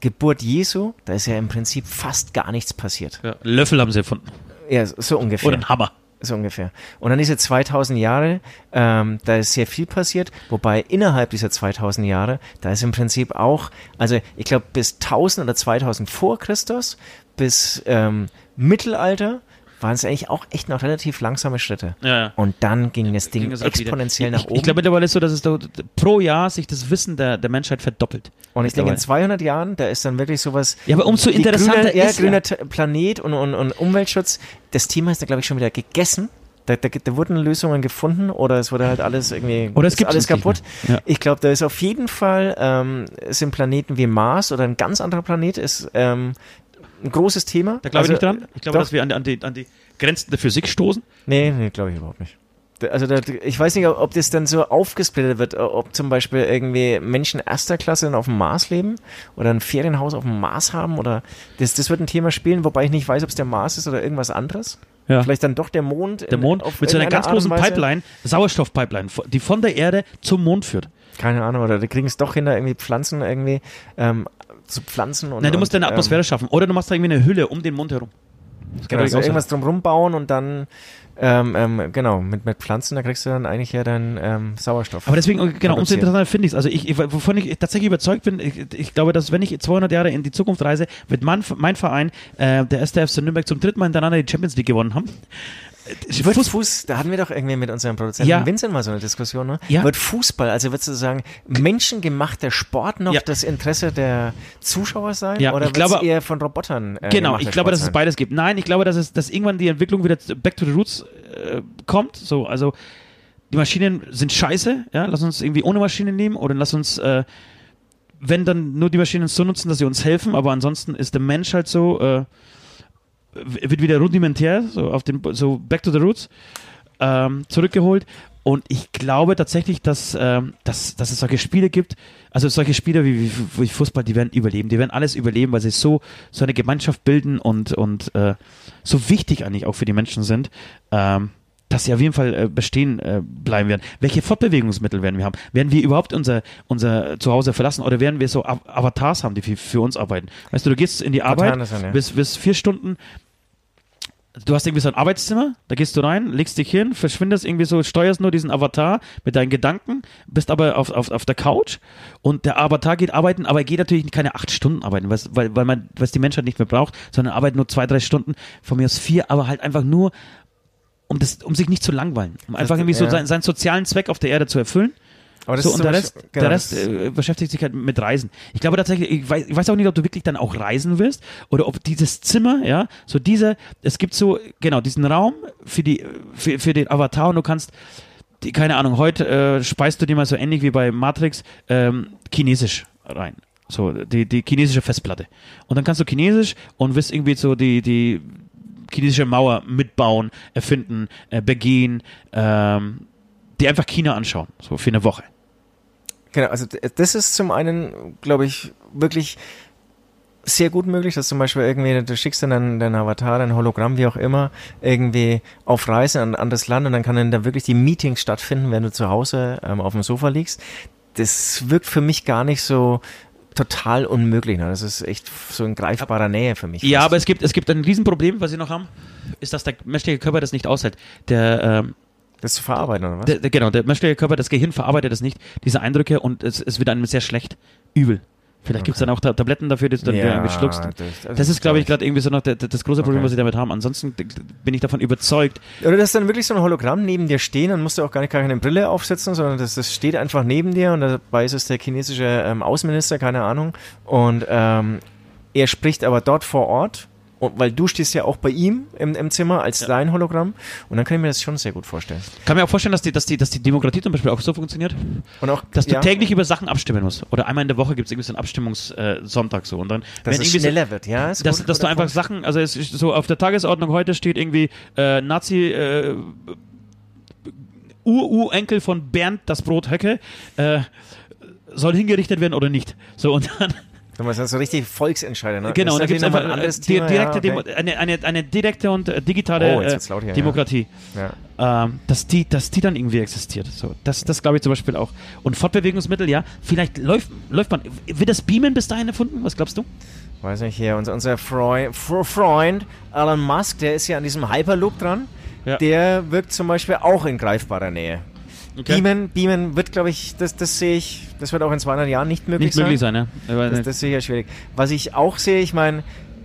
S4: Geburt Jesu, da ist ja im Prinzip fast gar nichts passiert.
S3: Ja, Löffel haben sie erfunden.
S4: Ja, so ungefähr.
S3: Oder ein Hammer.
S4: So ungefähr. Und dann diese 2000 Jahre, ähm, da ist sehr viel passiert, wobei innerhalb dieser 2000 Jahre, da ist im Prinzip auch, also ich glaube bis 1000 oder 2000 vor Christus bis ähm, Mittelalter waren es eigentlich auch echt noch relativ langsame Schritte.
S3: Ja, ja.
S4: Und dann ging das Ding
S3: Ging
S4: exponentiell
S3: ich,
S4: nach oben.
S3: Ich glaube mittlerweile ist es so, dass es da, pro Jahr sich das Wissen der, der Menschheit verdoppelt.
S4: und ich denke, in
S3: Mittlerweile.
S4: 200 Jahren, da ist dann wirklich sowas.
S3: Ja, aber umso interessanter
S4: grüner, ja,
S3: ist ja-
S4: grüner Planet und, und, und Umweltschutz. Das Thema ist da, glaube ich, schon wieder gegessen. Da, da, da wurden Lösungen gefunden oder es wurde halt alles irgendwie
S3: Oder es
S4: ist
S3: gibt's
S4: alles kaputt.
S3: Ja.
S4: Ich glaube, da ist auf jeden Fall ähm, sind Planeten wie Mars oder ein ganz anderer Planet ist ähm, ein großes Thema.
S3: Da glaube ich
S4: Also,
S3: nicht dran. Ich glaube,
S4: doch.
S3: dass wir an, die- an, die, an die Grenzen der Physik stoßen.
S4: Nee, nee glaube ich überhaupt nicht. Also da, ich weiß nicht, ob das dann so aufgesplittet wird, ob zum Beispiel irgendwie Menschen erster Klasse dann auf dem Mars leben oder ein Ferienhaus auf dem Mars haben oder das, das wird ein Thema spielen, wobei ich nicht weiß, ob es der Mars ist oder irgendwas anderes.
S3: Ja.
S4: Vielleicht dann doch der Mond.
S3: Der
S4: in-
S3: Mond
S4: auf
S3: mit so einer ganz großen. Pipeline, Sauerstoffpipeline, die von der Erde zum Mond führt.
S4: Keine Ahnung, oder die kriegen es doch hin, da irgendwie Pflanzen irgendwie ähm, zu pflanzen. Und,
S3: Nein, du musst
S4: und,
S3: deine Atmosphäre
S4: Ähm,
S3: schaffen. Oder du machst da irgendwie eine Hülle um den Mond herum. Das
S4: genau,
S3: natürlich
S4: so
S3: auch sein.
S4: irgendwas drumrum bauen und dann ähm, ähm, genau, mit, mit Pflanzen, da kriegst du dann eigentlich ja deinen ähm, Sauerstoff.
S3: Aber deswegen, genau, umso interessanter finde ich es. Also, ich, ich, wovon ich tatsächlich überzeugt bin, ich, ich glaube, dass wenn ich 200 Jahre in die Zukunft reise, wird mein, mein Verein, äh, der FC Nürnberg, zum dritten Mal hintereinander die Champions League gewonnen haben. Äh,
S4: Wird
S3: Fuß-
S4: Fuß, da hatten wir doch irgendwie mit unserem Produzenten
S3: Ja.
S4: Vincent mal so eine Diskussion, ne?
S3: Ja.
S4: Wird Fußball, also würdest du sagen, menschengemachter Sport noch
S3: Ja.
S4: das Interesse der Zuschauer sein?
S3: Ja,
S4: oder
S3: ich glaube-
S4: eher von Robotern äh,
S3: Genau, ich glaube,
S4: Sport
S3: dass es
S4: sein?
S3: beides gibt. Nein, ich glaube, dass es, dass irgendwann die Entwicklung wieder back to the roots äh, kommt. So, also die Maschinen sind scheiße, ja, lass uns irgendwie ohne Maschinen nehmen oder lass uns, äh, wenn dann nur die Maschinen so nutzen, dass sie uns helfen, aber ansonsten ist der Mensch halt so, äh, wird wieder rudimentär, so auf den, so back to the roots, ähm, zurückgeholt. Und ich glaube tatsächlich, dass, ähm, dass, dass es solche Spiele gibt, also solche Spieler wie, wie, wie Fußball, die werden überleben, die werden alles überleben, weil sie so, so eine Gemeinschaft bilden und, und äh, so wichtig eigentlich auch für die Menschen sind, ähm, dass sie auf jeden Fall äh, bestehen äh, bleiben werden. Welche Fortbewegungsmittel werden wir haben? Werden wir überhaupt unser, unser Zuhause verlassen oder werden wir so Av- Avatars haben, die für, für uns arbeiten? Weißt du, du gehst in die Arbeit,
S4: das an, ja.
S3: bis, bis vier Stunden du hast irgendwie so ein Arbeitszimmer, da gehst du rein, legst dich hin, verschwindest irgendwie so, steuerst nur diesen Avatar mit deinen Gedanken, bist aber auf, auf, auf der Couch und der Avatar geht arbeiten, aber er geht natürlich keine acht Stunden arbeiten, weil's- weil, weil man, was die Menschheit nicht mehr braucht, sondern arbeitet nur zwei, drei Stunden, von mir aus vier, aber halt einfach nur, um, das, um sich nicht zu langweilen, um einfach irgendwie so seinen, seinen sozialen Zweck auf der Erde zu erfüllen.
S4: Aber das
S3: So,
S4: ist
S3: und der Rest,
S4: genau,
S3: der Rest äh, beschäftigt sich halt mit Reisen. Ich glaube tatsächlich, ich weiß, ich weiß auch nicht, ob du wirklich dann auch reisen wirst oder ob dieses Zimmer, ja, so dieser, es gibt so, genau, diesen Raum für die, für, für den Avatar und du kannst, die, keine Ahnung, heute äh, speist du dir mal so ähnlich wie bei Matrix ähm, Chinesisch rein. So, die, die chinesische Festplatte. Und dann kannst du Chinesisch und wirst irgendwie so die, die chinesische Mauer mitbauen, erfinden, äh, begehen, ähm, die einfach China anschauen, so für eine Woche.
S4: Genau, also das ist zum einen, glaube ich, wirklich sehr gut möglich, dass zum Beispiel irgendwie, du schickst dann deinen, deinen Avatar, dein Hologramm, wie auch immer, irgendwie auf Reise an ein anderes Land und dann kann dann da wirklich die Meetings stattfinden, wenn du zu Hause ähm, auf dem Sofa liegst. Das wirkt für mich gar nicht so total unmöglich. Ne? Das ist echt so in greifbarer Nähe für mich.
S3: Ja,
S4: fast.
S3: aber es gibt, es gibt ein Riesenproblem, was sie noch haben, ist, dass der menschliche Körper das nicht aushält. Der, ähm,
S4: das zu verarbeiten, oder was?
S3: der, der, genau, der menschliche Körper, das Gehirn verarbeitet das nicht, diese Eindrücke, und es, es wird einem sehr schlecht, übel. Vielleicht gibt es dann auch Ta- Tabletten dafür, die du dann wieder irgendwie schluckst.
S4: das,
S3: Das ist, glaube ich, gerade irgendwie so noch der, das große Problem,
S4: Okay.
S3: was sie damit haben. Ansonsten bin ich davon überzeugt,
S4: Oder dass dann wirklich so ein Hologramm neben dir stehen, dann musst du auch gar nicht gar keine Brille aufsetzen, sondern das, das steht einfach neben dir und dabei ist es der chinesische ähm, Außenminister, keine Ahnung. Und ähm, er spricht aber dort vor Ort, und, weil du stehst ja auch bei ihm im, im Zimmer als dein Hologramm. Und dann kann ich mir das schon sehr gut vorstellen.
S3: kann mir auch vorstellen, dass die, dass die, dass die Demokratie zum Beispiel auch so funktioniert,
S4: Und auch,
S3: dass du
S4: ja,
S3: täglich über Sachen abstimmen musst. Oder einmal in der Woche gibt es irgendwie so einen Abstimmungssonntag so. Und dann
S4: dass
S3: wenn
S4: es
S3: irgendwie so-
S4: schneller wird, ja? ist
S3: dass,
S4: gut,
S3: dass du einfach
S4: Punkt.
S3: Sachen, also es ist so auf der Tagesordnung heute steht irgendwie äh, Nazi äh, Ur-Urenkel von Bernd das Brot Höcke äh, soll hingerichtet werden oder nicht. So und dann
S4: Du meinst, das so richtig Volksentscheider, ne?
S3: genau, da gibt es einfach
S4: ein
S3: äh,
S4: anderes Thema,
S3: direkte
S4: ja, okay.
S3: eine, eine, eine direkte und äh, digitale
S4: Oh,
S3: äh,
S4: hier, ja.
S3: Demokratie.
S4: Ja.
S3: Ähm, dass die, dass die dann irgendwie existiert. So, das, das glaube ich zum Beispiel auch. Und Fortbewegungsmittel, ja, vielleicht läuft, läuft man. Wird das Beamen bis dahin erfunden? Was glaubst du?
S4: Weiß nicht, hier, unser, unser Freund, Fr- Freund Elon Musk, der ist ja an diesem Hyperloop dran.
S3: Ja.
S4: der wirkt zum Beispiel auch in greifbarer Nähe.
S3: Okay.
S4: Beamen, Beamen wird, glaube ich, das, das sehe ich, das wird auch in 200 Jahren nicht möglich
S3: Nicht möglich sein, ja.
S4: Das, das sehe ich ja schwierig. Was ich auch sehe, ich meine,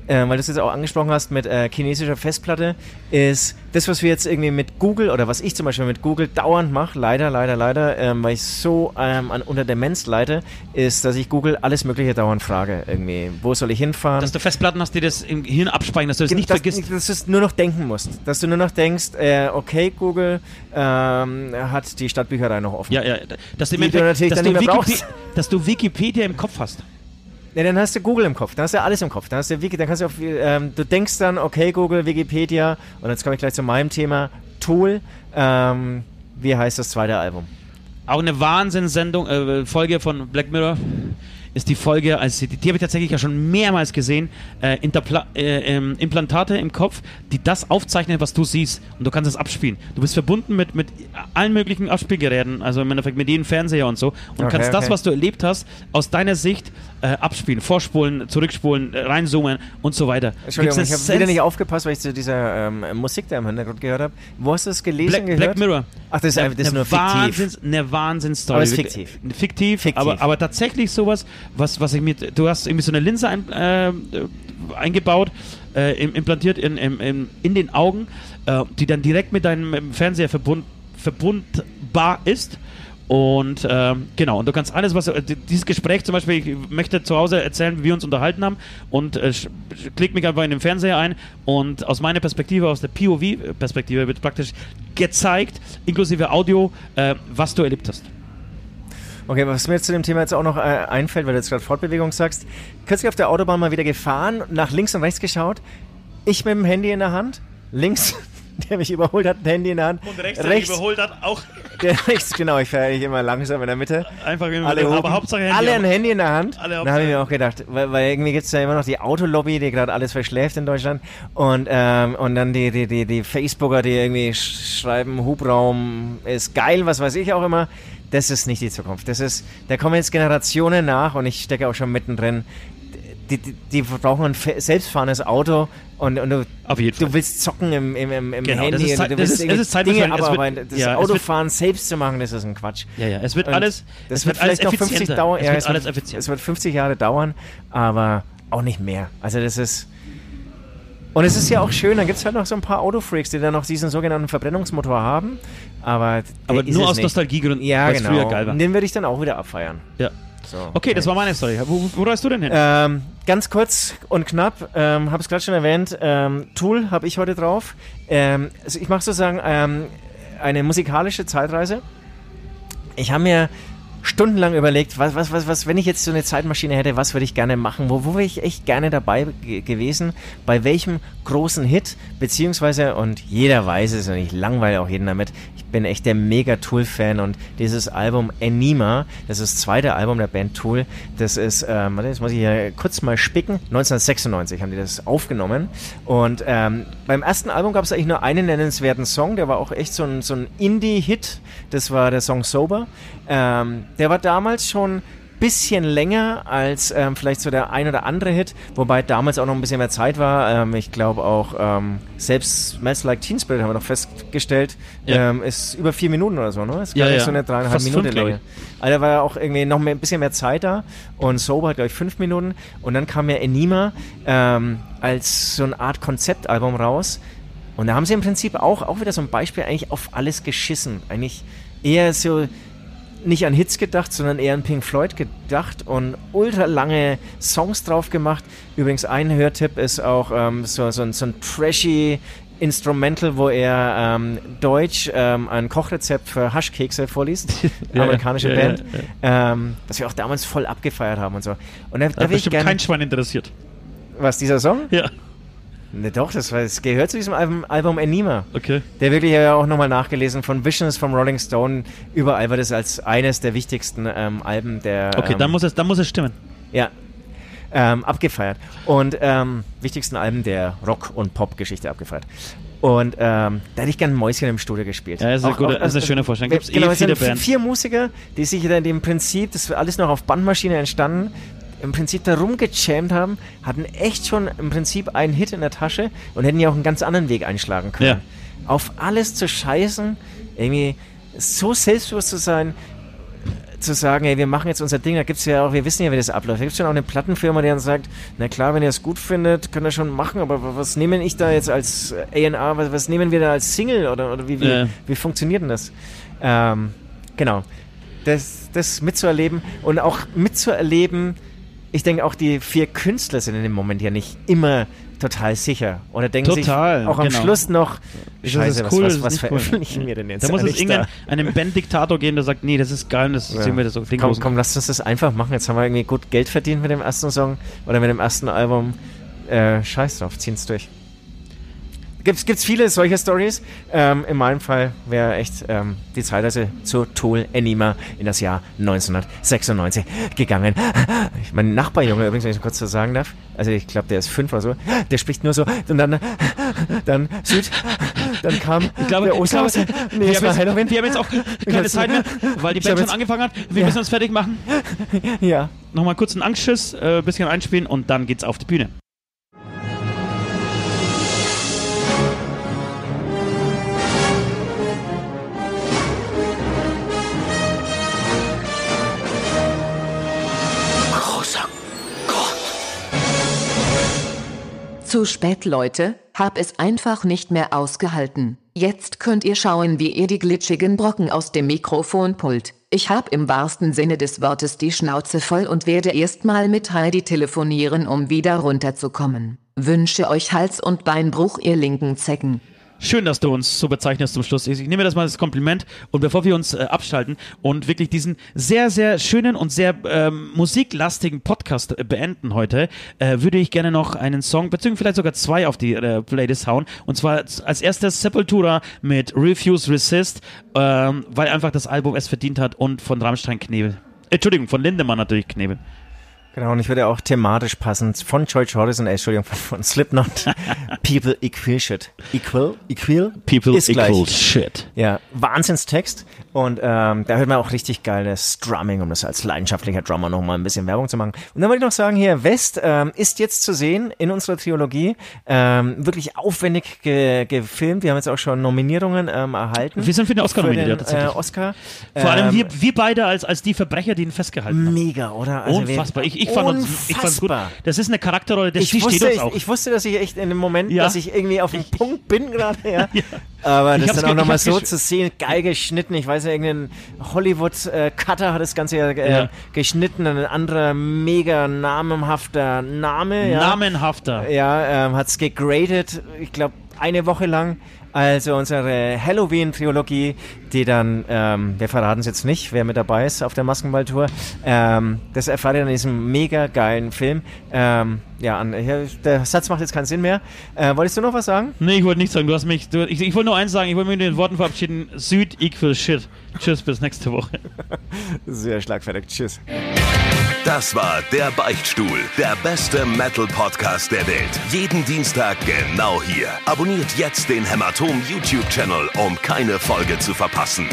S4: äh, weil du es jetzt auch angesprochen hast mit äh, chinesischer Festplatte, ist das, was wir jetzt irgendwie mit Google oder was ich zum Beispiel mit Google dauernd mache, leider, leider, leider, ähm, weil ich so ähm, an, unter Demenz leide, ist, dass ich Google alles Mögliche dauernd frage. Irgendwie, wo soll ich hinfahren?
S3: dass du Festplatten hast, die das im Gehirn abspeichern, dass du das nicht
S4: dass,
S3: vergisst.
S4: dass du es nur noch denken musst. Dass du nur noch denkst, äh, okay, Google ähm, hat die Stadtbücherei noch offen.
S3: Ja, ja. Dass
S4: Die du
S3: Endeffekt-
S4: natürlich
S3: dass,
S4: dann
S3: du
S4: brauchst.
S3: dass du Wikipedia im Kopf hast.
S4: Ja, dann hast du Google im Kopf, dann hast du alles im Kopf. Dann hast du Wiki, dann kannst du auf, ähm, du denkst dann, okay, Google, Wikipedia, und jetzt komme ich gleich zu meinem Thema, Tool, ähm, wie heißt das zweite Album?
S3: Auch eine Wahnsinnssendung, äh, Folge von Black Mirror ist die Folge, als die, die habe ich tatsächlich ja schon mehrmals gesehen, äh, äh, ähm, Implantate im Kopf, die das aufzeichnen, was du siehst und du kannst es abspielen. Du bist verbunden mit, mit allen möglichen Abspielgeräten, also im Endeffekt mit jedem Fernseher und so und
S4: Okay,
S3: kannst das,
S4: okay.
S3: was du erlebt hast, aus deiner Sicht äh, abspielen, vorspulen, zurückspulen, äh, reinzoomen und so weiter.
S4: Entschuldigung, ich
S3: eine
S4: habe wieder nicht aufgepasst, weil ich zu dieser ähm, Musik da im Hintergrund gehört habe. Wo hast du das gelesen,
S3: Black,
S4: gehört?
S3: Black Mirror.
S4: Ach, das ist, einfach- das ist
S3: eine
S4: nur fiktiv.
S3: Wahnsinns, eine Wahnsinnsstory.
S4: Aber ist fiktiv.
S3: Fiktiv,
S4: Fiktiv.
S3: Aber, aber tatsächlich sowas, was, was ich mit, du hast irgendwie so eine Linse ein, äh, eingebaut, äh, im- implantiert in, in, in, in den Augen, äh, die dann direkt mit deinem Fernseher verbund, verbundbar ist. Und ähm, genau, und du kannst alles, was äh, di- dieses Gespräch zum Beispiel, ich möchte zu Hause erzählen, wie wir uns unterhalten haben und äh, klick mich einfach in den Fernseher ein und aus meiner Perspektive, aus der POV-Perspektive wird praktisch gezeigt, inklusive Audio, äh, was du erlebt hast.
S4: Okay, was mir jetzt zu dem Thema jetzt auch noch äh, einfällt, weil du jetzt gerade Fortbewegung sagst, kürzlich auf der Autobahn mal wieder gefahren, nach links und rechts geschaut, ich mit dem Handy in der Hand, links, der mich überholt hat, ein Handy in der Hand,
S3: überholt hat, auch
S4: der rechts, genau, ich fahre eigentlich immer langsam in der Mitte.
S3: einfach
S4: Alle,
S3: aber
S4: hupen,
S3: Hauptsache Handy.
S4: alle ein
S3: aber-
S4: Handy in der Hand.
S3: Alle
S4: da habe ich mir auch gedacht, weil, weil irgendwie gibt es ja immer noch die Autolobby, die gerade alles verschläft in Deutschland. Und, ähm, und dann die, die, die, die Facebooker, die irgendwie sch schreiben, Hubraum ist geil, was weiß ich auch immer. Das ist nicht die Zukunft. Das ist, da kommen jetzt Generationen nach und ich stecke auch schon mittendrin. Die, die, die brauchen ein selbstfahrendes Auto und, und du, du willst zocken im, im, im,
S3: Genau,
S4: Handy.
S3: das ist
S4: du
S3: das
S4: willst
S3: ist-
S4: irgendwie
S3: es ist Zeit-
S4: Dinge
S3: es wird-
S4: abarbeiten. Das
S3: ja, es wird-
S4: Autofahren selbst zu machen, das ist ein Quatsch.
S3: Ja, ja, es wird
S4: Und
S3: alles,
S4: das
S3: es
S4: wird
S3: wird
S4: vielleicht noch 50
S3: effizienter.
S4: dauern.
S3: Es
S4: ja,
S3: wird alles effizienter.
S4: Es wird 50 Jahre dauern, aber auch nicht mehr. Also das ist. Und es ist ja auch schön, dann gibt es halt noch so ein paar Autofreaks, die dann noch diesen sogenannten Verbrennungsmotor haben. Aber,
S3: Aber
S4: ist
S3: nur
S4: es
S3: aus
S4: nicht.
S3: Nostalgiegründen,
S4: Ja, genau.
S3: früher geil war.
S4: Den würde ich dann auch wieder abfeiern.
S3: Ja.
S4: So,
S3: Okay, das war meine Story. Wo, wo reist du denn hin?
S4: ähm, ganz kurz und knapp, ähm, habe es gerade schon erwähnt, ähm, Tool habe ich heute drauf. Ähm, also ich mache sozusagen ähm, eine musikalische Zeitreise. Ich habe mir stundenlang überlegt, was, was, was, was, wenn ich jetzt so eine Zeitmaschine hätte, was würde ich gerne machen? Wo, wo wäre ich echt gerne dabei ge gewesen? Bei welchem großen Hit? Beziehungsweise, und jeder weiß es und ich langweile auch jeden damit, ich bin echt der Mega-Tool-Fan und dieses Album Anima, das ist das zweite Album der Band Tool, das ist, ähm, warte, jetzt muss ich hier kurz mal spicken, 1996 haben die das aufgenommen und ähm, beim ersten Album gab es eigentlich nur einen nennenswerten Song, der war auch echt so ein, so ein Indie-Hit, das war der Song Sober. Ähm, der war damals schon bisschen länger als ähm, vielleicht so der ein oder andere Hit, wobei damals auch noch ein bisschen mehr Zeit war. Ähm, ich glaube auch ähm, selbst Smells Like Teen Spirit haben wir noch festgestellt,
S3: Ja.
S4: ähm, ist über vier Minuten oder so, ne? Ist
S3: Ja,
S4: gar nicht
S3: ja.
S4: so eine dreieinhalb
S3: Fast
S4: Minuten Länge. Also da war ja auch irgendwie noch mehr, ein bisschen mehr Zeit da und Sober hat glaube ich fünf Minuten und dann kam ja Enima ähm, als so eine Art Konzeptalbum raus und da haben sie im Prinzip auch, auch wieder so ein Beispiel eigentlich auf alles geschissen. Eigentlich eher so nicht an Hits gedacht, sondern eher an Pink Floyd gedacht und ultra lange Songs drauf gemacht. Übrigens ein Hörtipp ist auch ähm, so, so, ein- so ein trashy Instrumental, wo er ähm, Deutsch ähm, ein Kochrezept für Haschkekse vorliest. <laughs>
S3: Ja,
S4: amerikanische
S3: ja,
S4: Band.
S3: ja,
S4: Ähm, das wir auch damals voll abgefeiert haben und so. Und da, da
S3: Da
S4: ich
S3: bestimmt kein Schwein interessiert.
S4: Was, dieser Song?
S3: Ja,
S4: Ne, doch, das, war, das gehört zu diesem Album, Album Anima.
S3: okay.
S4: Der wirklich ja auch nochmal nachgelesen von Visions vom Rolling Stone. Überall wird es als eines der wichtigsten ähm, Alben der.
S3: Okay,
S4: ähm,
S3: dann, muss es, dann muss es stimmen.
S4: Ja. Ähm, abgefeiert. Und ähm, wichtigsten Alben der Rock- und Pop-Geschichte abgefeiert. Und ähm, da hätte ich gerne ein Mäuschen im Studio gespielt.
S3: Ja, ist eine gute- ist eine schöne Vorstellung. Gibt's
S4: genau,
S3: eh
S4: es sind
S3: Bands.
S4: vier Musiker, die sich dann im Prinzip, das war alles noch auf Bandmaschine entstanden, im Prinzip da rumgejammt haben, hatten echt schon im Prinzip einen Hit in der Tasche und hätten ja auch einen ganz anderen Weg einschlagen können. auf alles zu scheißen, irgendwie so selbstbewusst zu sein, zu sagen, ey, wir machen jetzt unser Ding, da gibt es ja auch, wir wissen ja, wie das abläuft. Da gibt es schon auch eine Plattenfirma, die dann sagt, na klar, wenn ihr es gut findet, könnt ihr schon machen, aber was nehmen ich da jetzt als A&R, was, was nehmen wir da als Single oder, oder wie, wie,
S3: Ja.
S4: wie funktioniert denn das? Ähm, genau. Das, das mitzuerleben und auch mitzuerleben, ich denke auch die vier Künstler sind in dem Moment ja nicht immer total sicher oder denken
S3: Total,
S4: sich auch am
S3: genau.
S4: Schluss noch,
S3: Das
S4: scheiße,
S3: ist
S4: was,
S3: cool,
S4: was, was
S3: nicht
S4: veröffentlichen
S3: cool.
S4: wir denn jetzt
S3: Da muss es einen Banddiktator geben, der sagt, nee, das ist geil, das
S4: Ja.
S3: sehen wir das so
S4: komm,
S3: los.
S4: komm, lasst uns das einfach machen. Jetzt haben wir irgendwie gut Geld verdient mit dem ersten Song oder mit dem ersten Album. Äh, scheiß drauf, ziehen's durch. Gibt's, gibt's viele solche Stories. Ähm, in meinem Fall wäre echt ähm, die Zeitreise zur Tool Enima in das Jahr 1996 gegangen. Ich, mein Nachbarjunge übrigens, wenn ich kurz so sagen darf, also ich glaube, der ist fünf oder so, der spricht nur so und dann, dann Süd, dann kam
S3: Ich glaube,
S4: der
S3: ich glaube.
S4: Nee,
S3: wir, haben jetzt, wir haben jetzt auch keine Zeit mehr, weil die Band schon angefangen hat. Wir
S4: Ja.
S3: müssen uns fertig machen. <laughs>
S4: Ja.
S3: Nochmal kurz einen Angstschiss, äh, bisschen einspielen und dann geht's auf die Bühne.
S2: Zu spät, Leute, hab es einfach nicht mehr ausgehalten. Jetzt könnt ihr schauen, wie ihr die glitschigen Brocken aus dem Mikrofon pullt. Ich hab im wahrsten Sinne des Wortes die Schnauze voll und werde erstmal mit Heidi telefonieren, um wieder runterzukommen. Wünsche euch Hals- und Beinbruch, ihr linken Zecken.
S3: Schön, dass du uns so bezeichnest zum Schluss. Ich nehme das mal als Kompliment und bevor wir uns äh, abschalten und wirklich diesen sehr, sehr schönen und sehr ähm, musiklastigen Podcast äh, beenden heute, äh, würde ich gerne noch einen Song, beziehungsweise vielleicht sogar zwei auf die äh, Playlist hauen. Und zwar als erstes Sepultura mit Refuse Resist, ähm, weil einfach das Album es verdient hat und von Rammstein Knebel. Entschuldigung, von Lindemann natürlich Knebel.
S4: Genau, und ich würde auch thematisch passend von George Harrison, äh, Entschuldigung, von, von Slipknot, <laughs> People Equal Shit. Equal? Equal?
S3: People
S4: Ist
S3: equal
S4: gleich.
S3: shit.
S4: Ja, Wahnsinnstext. Und ähm, da hört man auch richtig geiles Drumming, um das als leidenschaftlicher Drummer nochmal ein bisschen Werbung zu machen. Und dann wollte ich noch sagen, hier, West ähm, ist jetzt zu sehen in unserer Trilogie. Ähm, wirklich aufwendig ge gefilmt. Wir haben jetzt auch schon Nominierungen ähm, erhalten.
S3: Wir sind für den Oscar
S4: für
S3: nominiert,
S4: den,
S3: tatsächlich.
S4: Äh, Oscar.
S3: Vor allem
S4: Ähm,
S3: wir, wir beide als, als die Verbrecher, die ihn festgehalten haben.
S4: Mega, oder? Also wir-
S3: Unfassbar. Ich, ich, fand uns, ich fand's gut.
S4: Unfassbar.
S3: Das ist eine Charakterrolle, das
S4: Ich
S3: die steht
S4: wusste,
S3: uns
S4: ich,
S3: auch.
S4: ich wusste, dass ich echt in dem Moment,
S3: Ja.
S4: dass ich irgendwie auf dem Punkt bin gerade, ja. <laughs>
S3: Ja.
S4: Aber
S3: Ich
S4: das dann auch
S3: ich
S4: nochmal so zu sehen, geil geschnitten. Ich weiß ja, irgendein Hollywood-Cutter hat das Ganze ja, äh,
S3: Ja.
S4: geschnitten. Ein anderer mega namenhafter Name, ja.
S3: Namenhafter.
S4: Ja, ähm, hat's gegradet, ich glaube, eine Woche lang. Also unsere Halloween-Trilogie, die dann, ähm, wir verraten es jetzt nicht, wer mit dabei ist auf der Maskenballtour. Ähm, das erfahrt ihr in diesem mega geilen Film. Ähm, ja, an, der Satz macht jetzt keinen Sinn mehr. Äh, wolltest du noch was sagen?
S3: Nee, ich wollte nichts sagen. Du hast mich. Du, ich ich wollte nur eins sagen. Ich wollte mich mit den Worten verabschieden. Süd equal shit. Tschüss, bis nächste Woche. <laughs>
S4: Sehr schlagfertig. Tschüss.
S1: Das war der Beichtstuhl, der beste Metal-Podcast der Welt. Jeden Dienstag genau hier. Abonniert jetzt den Hämatom YouTube-Channel, um keine Folge zu verpassen.